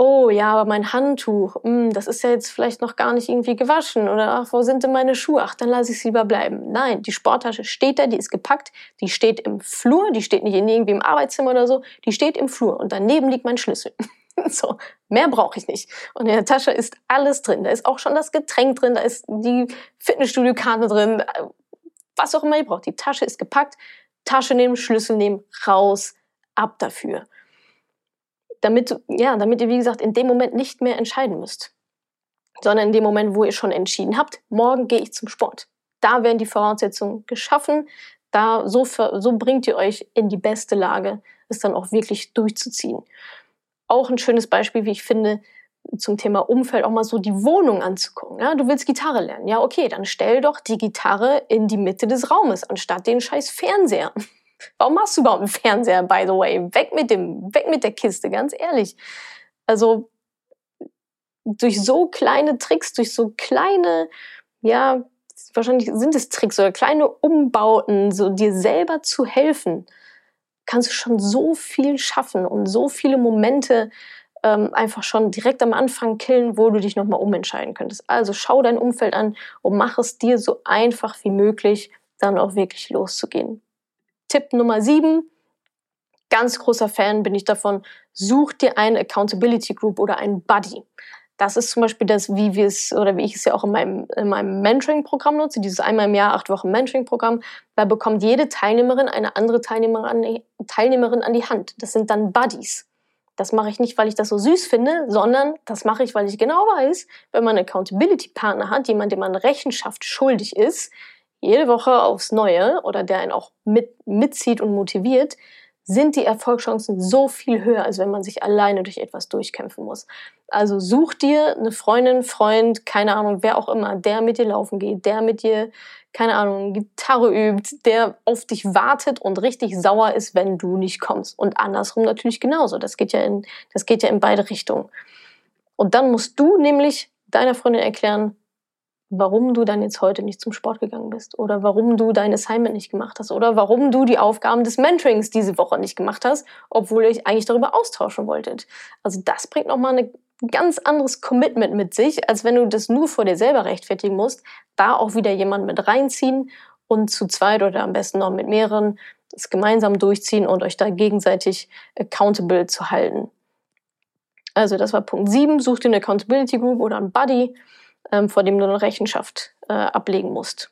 oh ja, aber mein Handtuch, mh, hm, das ist ja jetzt vielleicht noch gar nicht irgendwie gewaschen oder ach, wo sind denn meine Schuhe? Ach, dann lasse ich es lieber bleiben. Nein, die Sporttasche steht da, die ist gepackt, die steht im Flur, die steht nicht in irgendwie im Arbeitszimmer oder so, die steht im Flur und daneben liegt mein Schlüssel. *laughs* so, mehr brauche ich nicht. Und in der Tasche ist alles drin. Da ist auch schon das Getränk drin, da ist die Fitnessstudio-Karte drin, was auch immer ihr braucht. Die Tasche ist gepackt, Tasche nehmen, Schlüssel nehmen, raus, ab dafür damit, ja, damit ihr, wie gesagt, in dem Moment nicht mehr entscheiden müsst, sondern in dem Moment, wo ihr schon entschieden habt, morgen gehe ich zum Sport. Da werden die Voraussetzungen geschaffen, da so, so bringt ihr euch in die beste Lage, es dann auch wirklich durchzuziehen. Auch ein schönes Beispiel, wie ich finde, zum Thema Umfeld auch mal so die Wohnung anzugucken. Ja, du willst Gitarre lernen. Ja, okay, dann stell doch die Gitarre in die Mitte des Raumes, anstatt den scheiß Fernseher. Warum machst du überhaupt einen Fernseher, by the way? Weg mit dem, weg mit der Kiste, ganz ehrlich. Also, durch so kleine Tricks, durch so kleine, ja, wahrscheinlich sind es Tricks oder kleine Umbauten, so dir selber zu helfen, kannst du schon so viel schaffen und so viele Momente ähm, einfach schon direkt am Anfang killen, wo du dich nochmal umentscheiden könntest. Also schau dein Umfeld an und mach es dir so einfach wie möglich, dann auch wirklich loszugehen. Tipp Nummer sieben, ganz großer Fan bin ich davon, such dir eine Accountability Group oder einen Buddy. Das ist zum Beispiel das, wie wir es oder wie ich es ja auch in meinem, in meinem Mentoring-Programm nutze, dieses einmal im Jahr, acht Wochen Mentoring-Programm. Da bekommt jede Teilnehmerin eine andere Teilnehmerin an, die, Teilnehmerin an die Hand. Das sind dann Buddies. Das mache ich nicht, weil ich das so süß finde, sondern das mache ich, weil ich genau weiß, wenn man einen Accountability-Partner hat, jemand, dem man Rechenschaft schuldig ist, jede Woche aufs Neue oder der einen auch mit, mitzieht und motiviert, sind die Erfolgschancen so viel höher, als wenn man sich alleine durch etwas durchkämpfen muss. Also such dir eine Freundin, Freund, keine Ahnung, wer auch immer, der mit dir laufen geht, der mit dir, keine Ahnung, Gitarre übt, der auf dich wartet und richtig sauer ist, wenn du nicht kommst. Und andersrum natürlich genauso. Das geht ja in, das geht ja in beide Richtungen. Und dann musst du nämlich deiner Freundin erklären, warum du dann jetzt heute nicht zum Sport gegangen bist oder warum du dein Assignment nicht gemacht hast oder warum du die Aufgaben des Mentorings diese Woche nicht gemacht hast, obwohl ihr euch eigentlich darüber austauschen wolltet. Also das bringt nochmal ein ganz anderes Commitment mit sich, als wenn du das nur vor dir selber rechtfertigen musst, da auch wieder jemand mit reinziehen und zu zweit oder am besten noch mit mehreren es gemeinsam durchziehen und euch da gegenseitig accountable zu halten. Also das war Punkt 7, such dir eine Accountability Group oder einen Buddy ähm, vor dem du eine Rechenschaft äh, ablegen musst.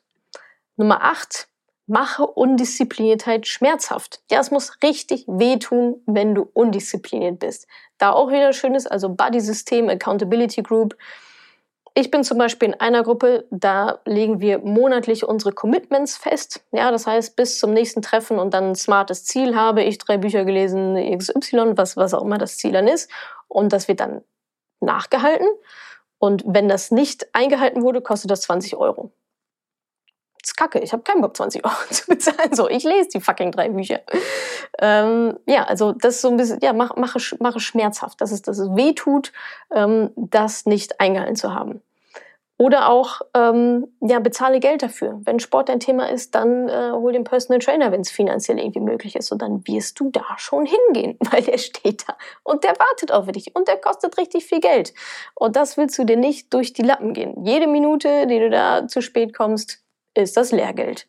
Nummer 8, mache Undiszipliniertheit schmerzhaft. Ja, es muss richtig wehtun, wenn du undiszipliniert bist. Da auch wieder schön ist, also Buddy-System, Accountability Group. Ich bin zum Beispiel in einer Gruppe, da legen wir monatlich unsere Commitments fest. Ja, das heißt, bis zum nächsten Treffen und dann ein smartes Ziel habe ich drei Bücher gelesen, XY, was, was auch immer das Ziel dann ist. Und das wird dann nachgehalten. Und wenn das nicht eingehalten wurde, kostet das 20 Euro. Das ist kacke, ich habe keinen Bock, 20 *laughs* Euro zu bezahlen. So, ich lese die fucking drei Bücher. Ähm, ja, also das ist so ein bisschen, ja, mach, mache, mache schmerzhaft, dass es, dass es weh tut, ähm, das nicht eingehalten zu haben. Oder auch, ähm, ja, bezahle Geld dafür. Wenn Sport dein Thema ist, dann äh, hol den Personal Trainer, wenn es finanziell irgendwie möglich ist. Und dann wirst du da schon hingehen, *laughs* weil der steht da und der wartet auf dich und der kostet richtig viel Geld. Und das willst du dir nicht durch die Lappen gehen. Jede Minute, die du da zu spät kommst, ist das Lehrgeld.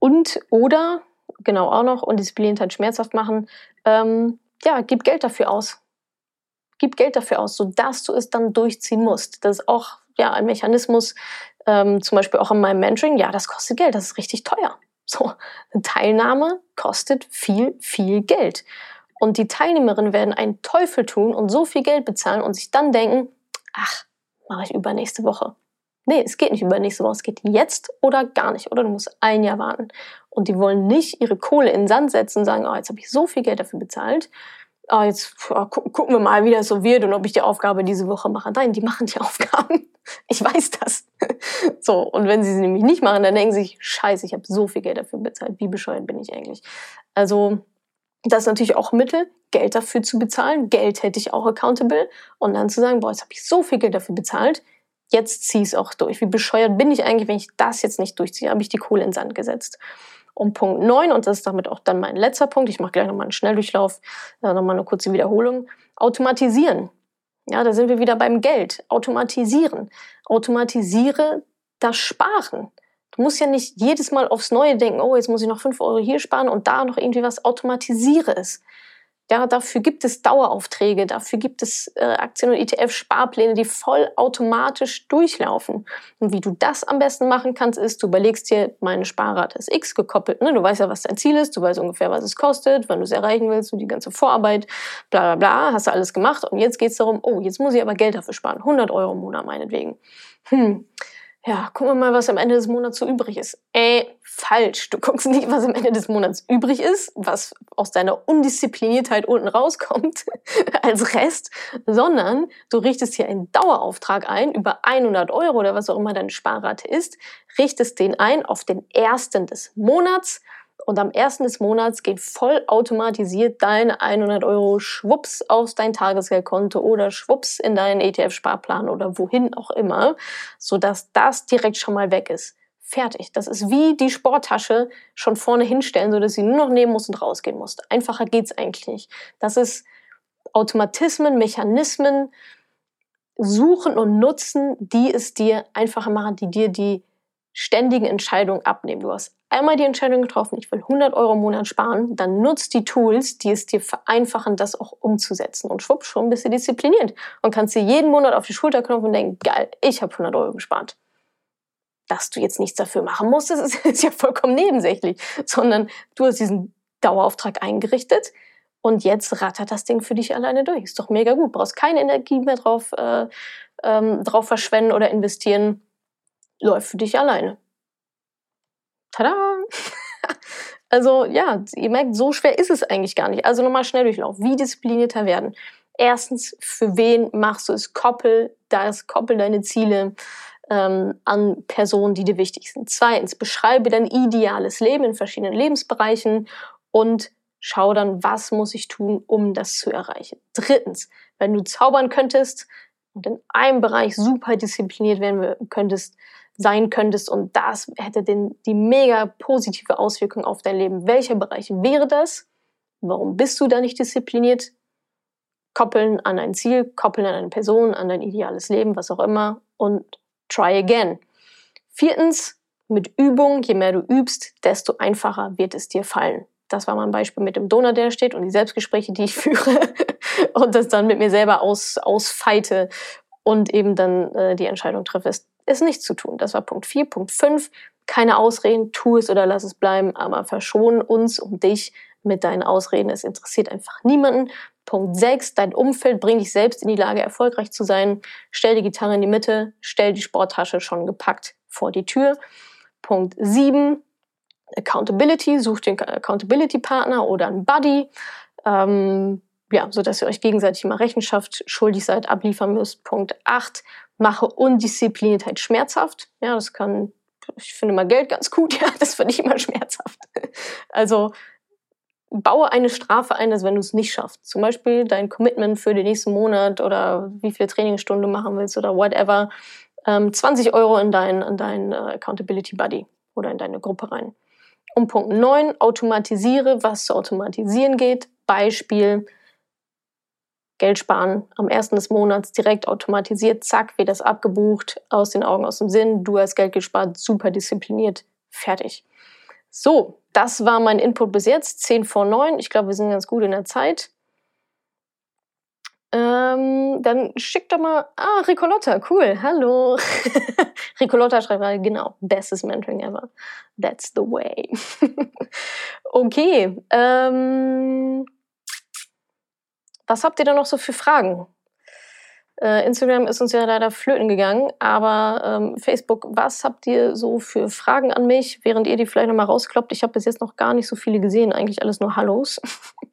Und, oder, genau auch noch, und Disziplin halt schmerzhaft machen, ähm, ja, gib Geld dafür aus gib Geld dafür aus, sodass du es dann durchziehen musst. Das ist auch ja, ein Mechanismus, ähm, zum Beispiel auch in meinem Mentoring, ja, das kostet Geld, das ist richtig teuer. So, eine Teilnahme kostet viel, viel Geld. Und die Teilnehmerinnen werden einen Teufel tun und so viel Geld bezahlen und sich dann denken, ach, mache ich übernächste Woche. Nee, es geht nicht übernächste Woche, es geht jetzt oder gar nicht. Oder du musst ein Jahr warten. Und die wollen nicht ihre Kohle in den Sand setzen und sagen, oh, jetzt habe ich so viel Geld dafür bezahlt ah, jetzt ja, gu gucken wir mal, wie das so wird und ob ich die Aufgabe diese Woche mache. Nein, die machen die *laughs* Aufgaben. Ich weiß das. *laughs* so, und wenn sie sie nämlich nicht machen, dann denken sie sich, scheiße, ich habe so viel Geld dafür bezahlt. Wie bescheuert bin ich eigentlich? Also, das ist natürlich auch Mittel, Geld dafür zu bezahlen. Geld hätte ich auch accountable. Und dann zu sagen, boah, jetzt habe ich so viel Geld dafür bezahlt, jetzt zieh es auch durch. Wie bescheuert bin ich eigentlich, wenn ich das jetzt nicht durchziehe? Habe ich die Kohle in den Sand gesetzt. Und Punkt 9, und das ist damit auch dann mein letzter Punkt, ich mache gleich nochmal einen Schnelldurchlauf, äh, nochmal eine kurze Wiederholung, automatisieren. Ja, da sind wir wieder beim Geld. Automatisieren. Automatisiere das Sparen. Du musst ja nicht jedes Mal aufs Neue denken, oh, jetzt muss ich noch 5 Euro hier sparen und da noch irgendwie was. Automatisiere es. Ja, dafür gibt es Daueraufträge, dafür gibt es äh, Aktien- und ETF-Sparpläne, die vollautomatisch durchlaufen. Und wie du das am besten machen kannst, ist, du überlegst dir, meine Sparrate ist X gekoppelt. Ne? Du weißt ja, was dein Ziel ist, du weißt ungefähr, was es kostet, wann du es erreichen willst, du die ganze Vorarbeit, bla bla bla, hast du alles gemacht. Und jetzt geht es darum, oh, jetzt muss ich aber Geld dafür sparen. 100 Euro im Monat meinetwegen. Hm, ja, gucken wir mal, was am Ende des Monats so übrig ist. Äh, falsch. Du guckst nicht, was am Ende des Monats übrig ist, was aus deiner Undiszipliniertheit unten rauskommt *laughs* als Rest, sondern du richtest hier einen Dauerauftrag ein über 100 Euro oder was auch immer deine Sparrate ist, richtest den ein auf den ersten des Monats und am ersten des Monats geht vollautomatisiert deine 100 Euro schwupps auf dein Tagesgeldkonto oder schwupps in deinen ETF-Sparplan oder wohin auch immer, sodass das direkt schon mal weg ist. Fertig. Das ist wie die Sporttasche schon vorne hinstellen, sodass sie nur noch nehmen muss und rausgehen muss. Einfacher geht's eigentlich nicht. Das ist Automatismen, Mechanismen suchen und nutzen, die es dir einfacher machen, die dir die ständigen Entscheidungen abnehmen. Du hast einmal die Entscheidung getroffen, ich will 100 Euro im Monat sparen, dann nutzt die Tools, die es dir vereinfachen, das auch umzusetzen. Und schwupp, schon bist du diszipliniert und kannst dir jeden Monat auf die Schulter klopfen und denken, geil, ich habe 100 Euro gespart. Dass du jetzt nichts dafür machen musst, ist, *laughs* ist ja vollkommen nebensächlich, sondern du hast diesen Dauerauftrag eingerichtet und jetzt rattert das Ding für dich alleine durch. Ist doch mega gut. Brauchst keine Energie mehr drauf, äh, ähm, drauf verschwenden oder investieren. Läuft für dich alleine. Tada! *laughs* also ja, ihr merkt, so schwer ist es eigentlich gar nicht. Also nochmal schnell durchlaufen. Wie disziplinierter werden? Erstens, für wen machst du es? Koppel das, koppel deine Ziele ähm, an Personen, die dir wichtig sind. Zweitens, beschreibe dein ideales Leben in verschiedenen Lebensbereichen und schau dann, was muss ich tun, um das zu erreichen. Drittens, wenn du zaubern könntest und in einem Bereich super diszipliniert werden könntest, sein könntest und das hätte den, die mega positive Auswirkung auf dein Leben. Welcher Bereich wäre das? Warum bist du da nicht diszipliniert? Koppeln an ein Ziel, koppeln an eine Person, an dein ideales Leben, was auch immer und try again. Viertens, mit Übung, je mehr du übst, desto einfacher wird es dir fallen. Das war mein Beispiel mit dem Donor, der steht und die Selbstgespräche, die ich *laughs* führe und das dann mit mir selber aus, ausfeite und eben dann äh, die Entscheidung treffe, nicht zu tun. Das war Punkt 4. Punkt 5, keine Ausreden, tu es oder lass es bleiben, aber verschon uns um dich mit deinen Ausreden. Es interessiert einfach niemanden. Punkt 6, dein Umfeld bringt dich selbst in die Lage, erfolgreich zu sein. Stell die Gitarre in die Mitte, stell die Sporttasche schon gepackt vor die Tür. Punkt 7, Accountability, such den Accountability-Partner oder einen Buddy. Ähm, ja, so dass ihr euch gegenseitig immer Rechenschaft schuldig seid, abliefern müsst. Punkt 8, mache Undiszipliniertheit schmerzhaft. Ja, das kann, ich finde mal Geld ganz gut, *laughs* ja, das finde ich immer schmerzhaft. Also baue eine Strafe ein, dass wenn du es nicht schaffst, zum Beispiel dein Commitment für den nächsten Monat oder wie viele Trainingsstunden du machen willst oder whatever, ähm, 20 Euro in dein, in dein uh, Accountability Buddy oder in deine Gruppe rein. Und Punkt 9, automatisiere, was zu automatisieren geht. Beispiel, Geld sparen am ersten des Monats direkt automatisiert, zack, wird das abgebucht, aus den Augen, aus dem Sinn, du hast Geld gespart, super diszipliniert, fertig. So, das war mein Input bis jetzt, 10 vor 9. Ich glaube, wir sind ganz gut in der Zeit. Ähm, dann schick doch mal. Ah, Ricolotta, cool. Hallo. *laughs* Ricolotta schreibt gerade, genau. Bestes Mentoring ever. That's the way. *laughs* okay. Ähm, was habt ihr da noch so für Fragen? Äh, Instagram ist uns ja leider flöten gegangen, aber ähm, Facebook, was habt ihr so für Fragen an mich, während ihr die vielleicht nochmal rauskloppt? Ich habe bis jetzt noch gar nicht so viele gesehen, eigentlich alles nur Hallos.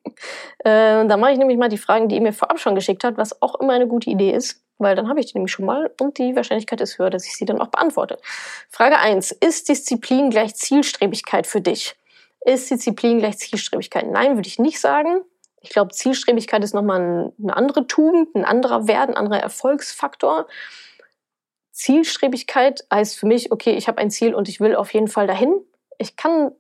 *laughs* äh, da mache ich nämlich mal die Fragen, die ihr mir vorab schon geschickt habt, was auch immer eine gute Idee ist, weil dann habe ich die nämlich schon mal und die Wahrscheinlichkeit ist höher, dass ich sie dann auch beantworte. Frage 1. Ist Disziplin gleich Zielstrebigkeit für dich? Ist Disziplin gleich Zielstrebigkeit? Nein, würde ich nicht sagen. Ich glaube, Zielstrebigkeit ist nochmal eine andere Tugend, ein anderer Wert, ein anderer Erfolgsfaktor. Zielstrebigkeit heißt für mich, okay, ich habe ein Ziel und ich will auf jeden Fall dahin. Ich kann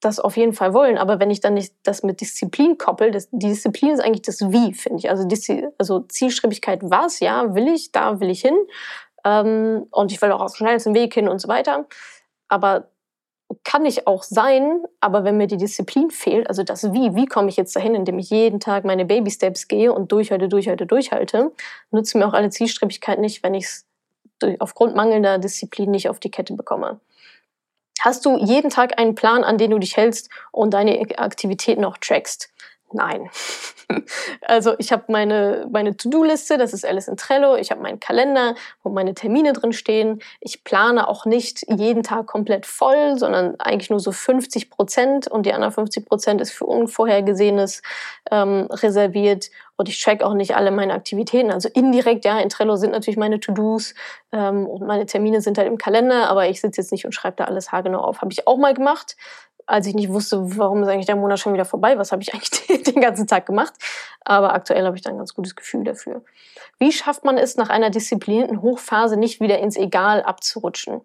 das auf jeden Fall wollen, aber wenn ich dann nicht das mit Disziplin koppel, das, die Disziplin ist eigentlich das Wie, finde ich. Also, Diszi also Zielstrebigkeit, was, ja, will ich, da will ich hin. Ähm, und ich will auch auf schnellsten Weg hin und so weiter. Aber kann ich auch sein, aber wenn mir die Disziplin fehlt, also das Wie, wie komme ich jetzt dahin, indem ich jeden Tag meine Baby Steps gehe und durchhalte, durchhalte, durchhalte, nutzt mir auch alle Zielstrebigkeit nicht, wenn ich es aufgrund mangelnder Disziplin nicht auf die Kette bekomme. Hast du jeden Tag einen Plan, an den du dich hältst und deine Aktivitäten auch trackst? Nein. *laughs* Also ich habe meine, meine To-Do-Liste, das ist alles in Trello, ich habe meinen Kalender, wo meine Termine drin stehen. Ich plane auch nicht jeden Tag komplett voll, sondern eigentlich nur so 50 Prozent und die anderen 50 Prozent ist für Unvorhergesehenes ähm, reserviert. Und ich track auch nicht alle meine Aktivitäten. Also indirekt, ja, in Trello sind natürlich meine To-Dos ähm, und meine Termine sind halt im Kalender, aber ich sitze jetzt nicht und schreibe da alles haargenau auf. Habe ich auch mal gemacht als ich nicht wusste, warum ist eigentlich der Monat schon wieder vorbei, was habe ich *laughs* eigentlich den ganzen Tag gemacht. Aber aktuell habe ich da ein ganz gutes Gefühl dafür. Wie schafft man es, nach einer disziplinierten Hochphase nicht wieder ins Egal abzurutschen?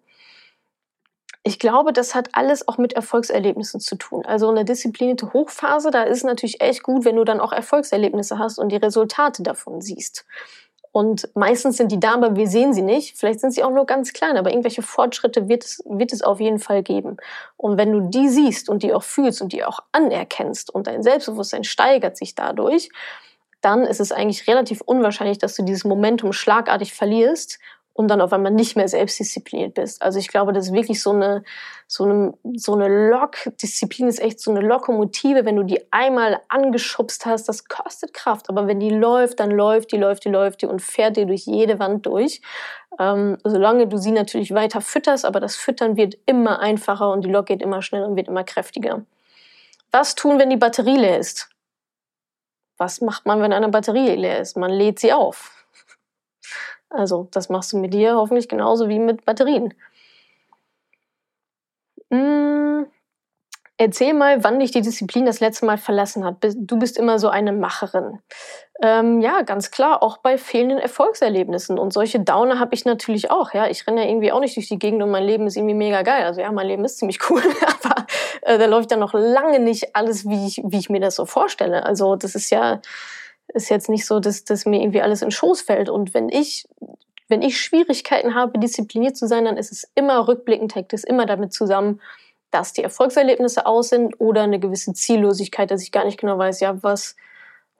Ich glaube, das hat alles auch mit Erfolgserlebnissen zu tun. Also eine disziplinierte Hochphase, da ist natürlich echt gut, wenn du dann auch Erfolgserlebnisse hast und die Resultate davon siehst. Und meistens sind die da, aber wir sehen sie nicht. Vielleicht sind sie auch nur ganz klein, aber irgendwelche Fortschritte wird es, wird es auf jeden Fall geben. Und wenn du die siehst und die auch fühlst und die auch anerkennst und dein Selbstbewusstsein steigert sich dadurch, dann ist es eigentlich relativ unwahrscheinlich, dass du dieses Momentum schlagartig verlierst und dann auf einmal nicht mehr selbstdiszipliniert bist. Also ich glaube, das ist wirklich so eine, so eine, so eine Lok, Disziplin ist echt so eine Lokomotive, wenn du die einmal angeschubst hast, das kostet Kraft, aber wenn die läuft, dann läuft die, läuft die, läuft die und fährt dir durch jede Wand durch. Ähm, solange du sie natürlich weiter fütterst, aber das Füttern wird immer einfacher und die Lok geht immer schneller und wird immer kräftiger. Was tun, wenn die Batterie leer ist? Was macht man, wenn eine Batterie leer ist? Man lädt sie auf. Also das machst du mit dir hoffentlich genauso wie mit Batterien. Hm, erzähl mal, wann dich die Disziplin das letzte Mal verlassen hat. Du bist immer so eine Macherin. Ähm, ja, ganz klar, auch bei fehlenden Erfolgserlebnissen. Und solche Downer habe ich natürlich auch. Ja, ich renne ja irgendwie auch nicht durch die Gegend und mein Leben ist irgendwie mega geil. Also ja, mein Leben ist ziemlich *laughs* cool, aber äh, da läuft ja noch lange nicht alles, wie ich, wie ich mir das so vorstelle. Also das ist ja ist jetzt nicht so, dass, dass mir irgendwie alles in Schoß fällt. Und wenn ich, wenn ich Schwierigkeiten habe, diszipliniert zu sein, dann ist es immer rückblickend, hängt es immer damit zusammen, dass die Erfolgserlebnisse aus sind oder eine gewisse Ziellosigkeit, dass ich gar nicht genau weiß, ja, was,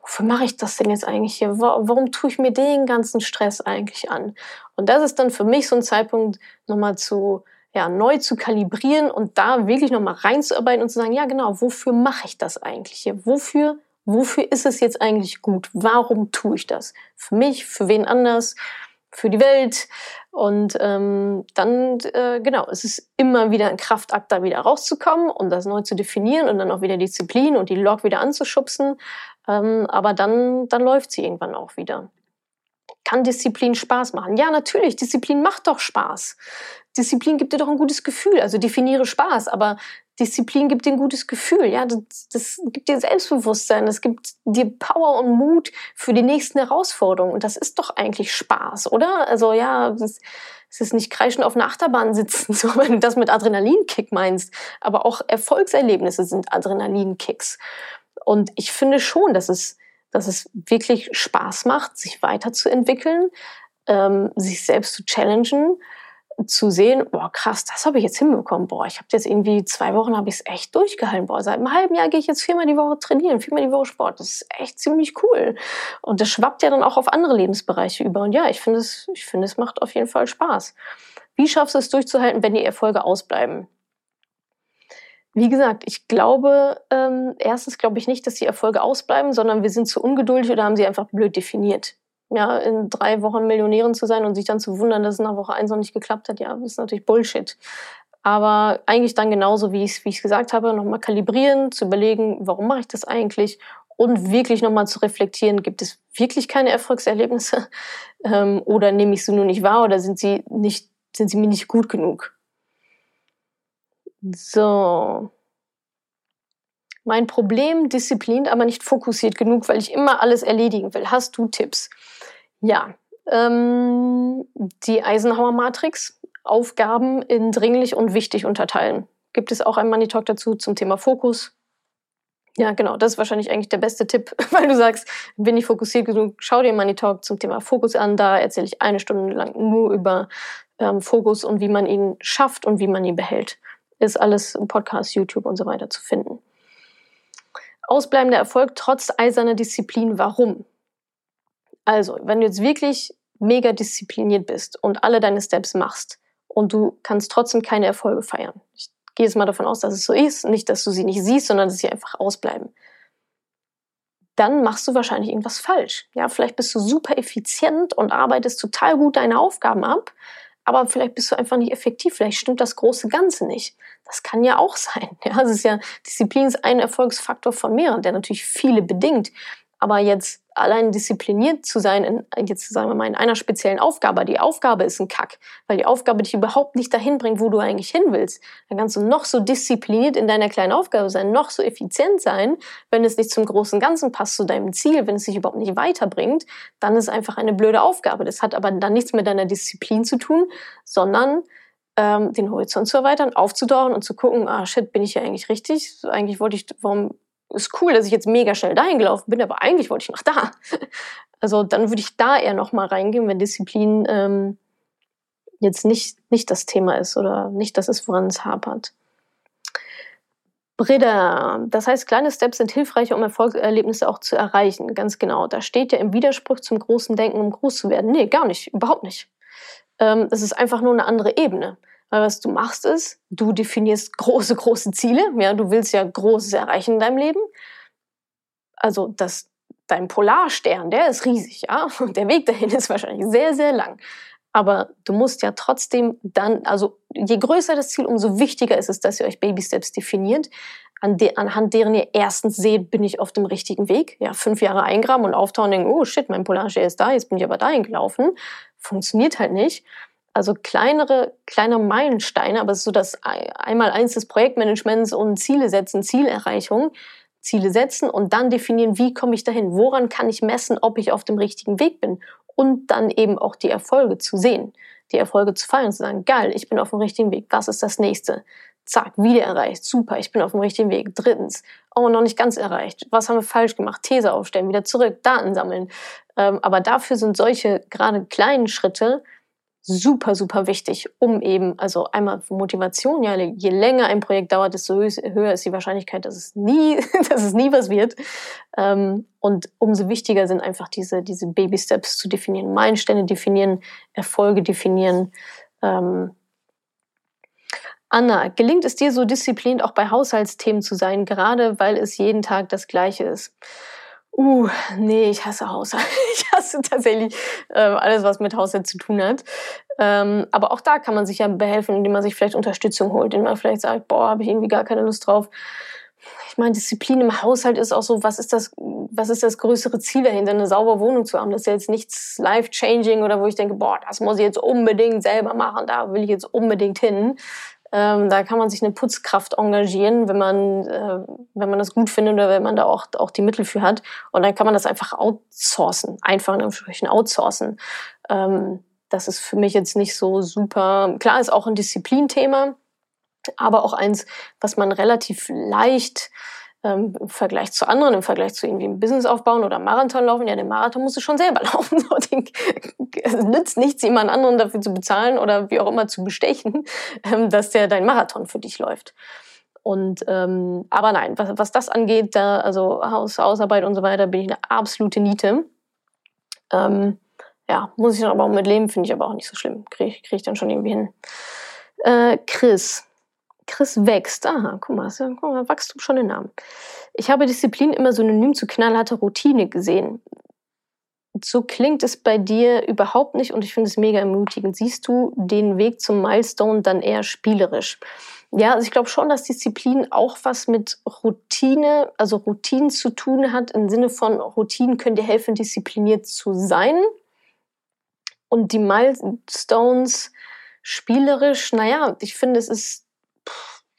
wofür mache ich das denn jetzt eigentlich hier? Warum tue ich mir den ganzen Stress eigentlich an? Und das ist dann für mich so ein Zeitpunkt, nochmal zu, ja, neu zu kalibrieren und da wirklich nochmal reinzuarbeiten und zu sagen, ja, genau, wofür mache ich das eigentlich hier? Wofür Wofür ist es jetzt eigentlich gut? Warum tue ich das? Für mich, für wen anders, für die Welt? Und ähm, dann, äh, genau, es ist immer wieder ein Kraftakt, da wieder rauszukommen und das neu zu definieren und dann auch wieder Disziplin und die Log wieder anzuschubsen. Ähm, aber dann, dann läuft sie irgendwann auch wieder. Kann Disziplin Spaß machen? Ja, natürlich, Disziplin macht doch Spaß. Disziplin gibt dir doch ein gutes Gefühl. Also definiere Spaß, aber Disziplin gibt dir ein gutes Gefühl. Ja, das, das gibt dir Selbstbewusstsein, das gibt dir Power und Mut für die nächsten Herausforderungen. Und das ist doch eigentlich Spaß, oder? Also ja, es ist nicht kreischend auf einer Achterbahn sitzen, *laughs* so wenn du das mit Adrenalinkick meinst. Aber auch Erfolgserlebnisse sind Adrenalinkicks. Und ich finde schon, dass es, dass es wirklich Spaß macht, sich weiterzuentwickeln, ähm, sich selbst zu challengen zu sehen, boah, krass, das habe ich jetzt hinbekommen. Boah, ich habe jetzt irgendwie zwei Wochen habe ich es echt durchgehalten. Boah, seit einem halben Jahr gehe ich jetzt viermal die Woche trainieren, viermal die Woche Sport. Das ist echt ziemlich cool. Und das schwappt ja dann auch auf andere Lebensbereiche über. Und ja, ich finde es, ich finde, es macht auf jeden Fall Spaß. Wie schaffst du es durchzuhalten, wenn die Erfolge ausbleiben? Wie gesagt, ich glaube, ähm, erstens glaube ich nicht, dass die Erfolge ausbleiben, sondern wir sind zu ungeduldig oder haben sie einfach blöd definiert ja, in drei Wochen Millionärin zu sein und sich dann zu wundern, dass es nach Woche eins noch nicht geklappt hat, ja, ist natürlich Bullshit. Aber eigentlich dann genauso, wie ich es wie ich's gesagt habe, nochmal kalibrieren, zu überlegen, warum mache ich das eigentlich und wirklich nochmal zu reflektieren, gibt es wirklich keine Erfolgserlebnisse *laughs* ähm, oder nehme ich sie nur nicht wahr oder sind sie, nicht, sind sie mir nicht gut genug? So. Mein Problem, diszipliniert, aber nicht fokussiert genug, weil ich immer alles erledigen will. Hast du Tipps? Ja, ähm, die Eisenhower-Matrix, Aufgaben in dringlich und wichtig unterteilen. Gibt es auch einen Money Talk dazu zum Thema Fokus? Ja, genau, das ist wahrscheinlich eigentlich der beste Tipp, *laughs* weil du sagst, bin ich fokussiert genug, schau dir Money Talk zum Thema Fokus an. Da erzähle ich eine Stunde lang nur über ähm, Fokus und wie man ihn schafft und wie man ihn behält. Ist alles im Podcast, YouTube und so weiter zu finden. Ausbleibender Erfolg trotz eiserner Disziplin. Warum? Also, wenn du jetzt wirklich mega diszipliniert bist und alle deine Steps machst und du kannst trotzdem keine Erfolge feiern. Ich gehe jetzt mal davon aus, dass es so ist, nicht, dass du sie nicht siehst, sondern dass sie einfach ausbleiben. Dann machst du wahrscheinlich irgendwas falsch. Ja, vielleicht bist du super effizient und arbeitest total gut deine Aufgaben ab, aber vielleicht bist du einfach nicht effektiv, vielleicht stimmt das große Ganze nicht. Das kann ja auch sein. *laughs* Ja, es ist ja, Disziplin ist ein Erfolgsfaktor von mehreren, der natürlich viele bedingt. Aber jetzt allein diszipliniert zu sein, in, jetzt sagen wir mal in einer speziellen Aufgabe, die Aufgabe ist ein Kack, weil die Aufgabe dich überhaupt nicht dahin bringt, wo du eigentlich hin willst. Dann kannst du noch so diszipliniert in deiner kleinen Aufgabe sein, noch so effizient sein, wenn es nicht zum großen Ganzen passt, zu deinem Ziel, wenn es dich überhaupt nicht weiterbringt, dann ist es einfach eine blöde Aufgabe. Das hat aber dann nichts mit deiner Disziplin zu tun, sondern ähm, den Horizont zu erweitern, aufzudauern und zu gucken, ah shit, bin ich hier eigentlich richtig? Eigentlich wollte ich, warum ist cool, dass ich jetzt mega schnell dahin gelaufen bin, aber eigentlich wollte ich noch da. *laughs* Also dann würde ich da eher noch mal reingehen, wenn Disziplin ähm, jetzt nicht, nicht das Thema ist oder nicht das ist, woran es hapert. Britta, das heißt, kleine Steps sind hilfreich, um Erfolgserlebnisse auch zu erreichen. Ganz genau. Da steht ja im Widerspruch zum großen Denken, um groß zu werden. Nee, gar nicht, überhaupt nicht. Ähm, das ist einfach nur eine andere Ebene. Weil was du machst ist, du definierst große, große Ziele. Ja, du willst ja Großes erreichen in deinem Leben. Also das, dein Polarstern, der ist riesig, ja. Und der Weg dahin ist wahrscheinlich sehr, sehr lang. Aber du musst ja trotzdem dann, also je größer das Ziel, umso wichtiger ist es, dass ihr euch Baby Steps definiert, an de, anhand deren ihr erstens seht, bin ich auf dem richtigen Weg. Ja, fünf Jahre eingraben und auftauchen und denken, oh shit, mein Polarstern ist da, jetzt bin ich aber dahin gelaufen. Funktioniert halt nicht. Also kleinere, kleine Meilensteine, aber es ist so das einmal eins des Projektmanagements und Ziele setzen, Zielerreichung, Ziele setzen und dann definieren, wie komme ich dahin, woran kann ich messen, ob ich auf dem richtigen Weg bin und dann eben auch die Erfolge zu sehen, die Erfolge zu feiern, zu sagen, geil, ich bin auf dem richtigen Weg, was ist das nächste? Zack, wieder erreicht, super, ich bin auf dem richtigen Weg. Drittens, oh, noch nicht ganz erreicht, was haben wir falsch gemacht? These aufstellen, wieder zurück, Daten sammeln. Ähm, aber dafür sind solche gerade kleinen Schritte super, super wichtig, um eben, also einmal Motivation, ja, je länger ein Projekt dauert, desto höher ist die Wahrscheinlichkeit, dass es nie, *laughs* dass es nie was wird. Ähm, und umso wichtiger sind einfach diese, diese Baby Steps zu definieren, Meilensteine definieren, Erfolge definieren. Ähm, Anna, gelingt es dir so diszipliniert auch bei Haushaltsthemen zu sein, gerade weil es jeden Tag das Gleiche ist? Uh, nee, ich hasse Haushalt. *laughs* Ich hasse tatsächlich äh, alles, was mit Haushalt zu tun hat. Ähm, aber auch da kann man sich ja behelfen, indem man sich vielleicht Unterstützung holt, indem man vielleicht sagt, boah, habe ich irgendwie gar keine Lust drauf. Ich meine, Disziplin im Haushalt ist auch so, was ist das, was ist das größere Ziel dahinter, eine saubere Wohnung zu haben? Das ist ja jetzt nichts life-changing oder wo ich denke, boah, das muss ich jetzt unbedingt selber machen, da will ich jetzt unbedingt hin. Ähm, da kann man sich eine Putzkraft engagieren, wenn man, äh, wenn man das gut findet oder wenn man da auch, auch die Mittel für hat. Und dann kann man das einfach outsourcen, einfach in Anführungsstrichen outsourcen. Ähm, das ist für mich jetzt nicht so super. Klar ist auch ein Disziplinthema, aber auch eins, was man relativ leicht ähm, im Vergleich zu anderen, im Vergleich zu irgendwie ein Business aufbauen oder Marathon laufen, ja, den Marathon musst du schon selber *laughs* laufen. es *laughs* nützt nichts, jemand anderen dafür zu bezahlen oder wie auch immer zu bestechen, ähm, dass der dein Marathon für dich läuft. Und ähm, aber nein, was, was das angeht, da, also Haus, Hausarbeit und so weiter, bin ich eine absolute Niete. Ähm, ja, muss ich dann aber auch mit leben, finde ich aber auch nicht so schlimm. Kriege krieg ich dann schon irgendwie hin. Äh, Chris, Chris wächst. Aha, guck mal, guck mal, wachst du schon den Namen. Ich habe Disziplin immer synonym zu knallharter Routine gesehen. So klingt es bei dir überhaupt nicht und ich finde es mega ermutigend. Siehst du den Weg zum Milestone dann eher spielerisch? Ja, also ich glaube schon, dass Disziplin auch was mit Routine, also Routinen zu tun hat, im Sinne von Routinen können dir helfen, diszipliniert zu sein. Und die Milestones spielerisch, naja, ich finde, es ist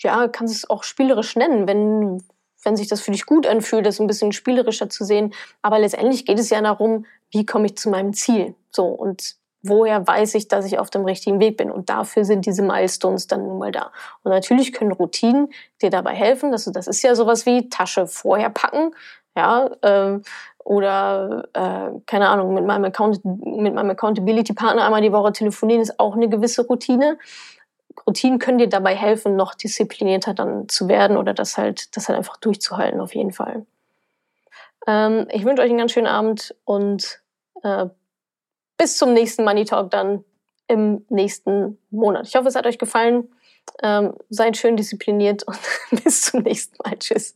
ja, kannst es auch spielerisch nennen, wenn, wenn sich das für dich gut anfühlt, das ein bisschen spielerischer zu sehen. Aber letztendlich geht es ja darum, wie komme ich zu meinem Ziel? So, und woher weiß ich, dass ich auf dem richtigen Weg bin? Und dafür sind diese Milestones dann nun mal da. Und natürlich können Routinen dir dabei helfen. Dass du, das ist ja sowas wie Tasche vorher packen, ja, ähm, oder äh, keine Ahnung, mit meinem, Account mit meinem Accountability-Partner einmal die Woche telefonieren, ist auch eine gewisse Routine. Routinen können dir dabei helfen, noch disziplinierter dann zu werden oder das halt, das halt einfach durchzuhalten, auf jeden Fall. Ähm, ich wünsche euch einen ganz schönen Abend und äh, bis zum nächsten Money Talk dann im nächsten Monat. Ich hoffe, es hat euch gefallen. Ähm, seid schön diszipliniert und *laughs* bis zum nächsten Mal. Tschüss.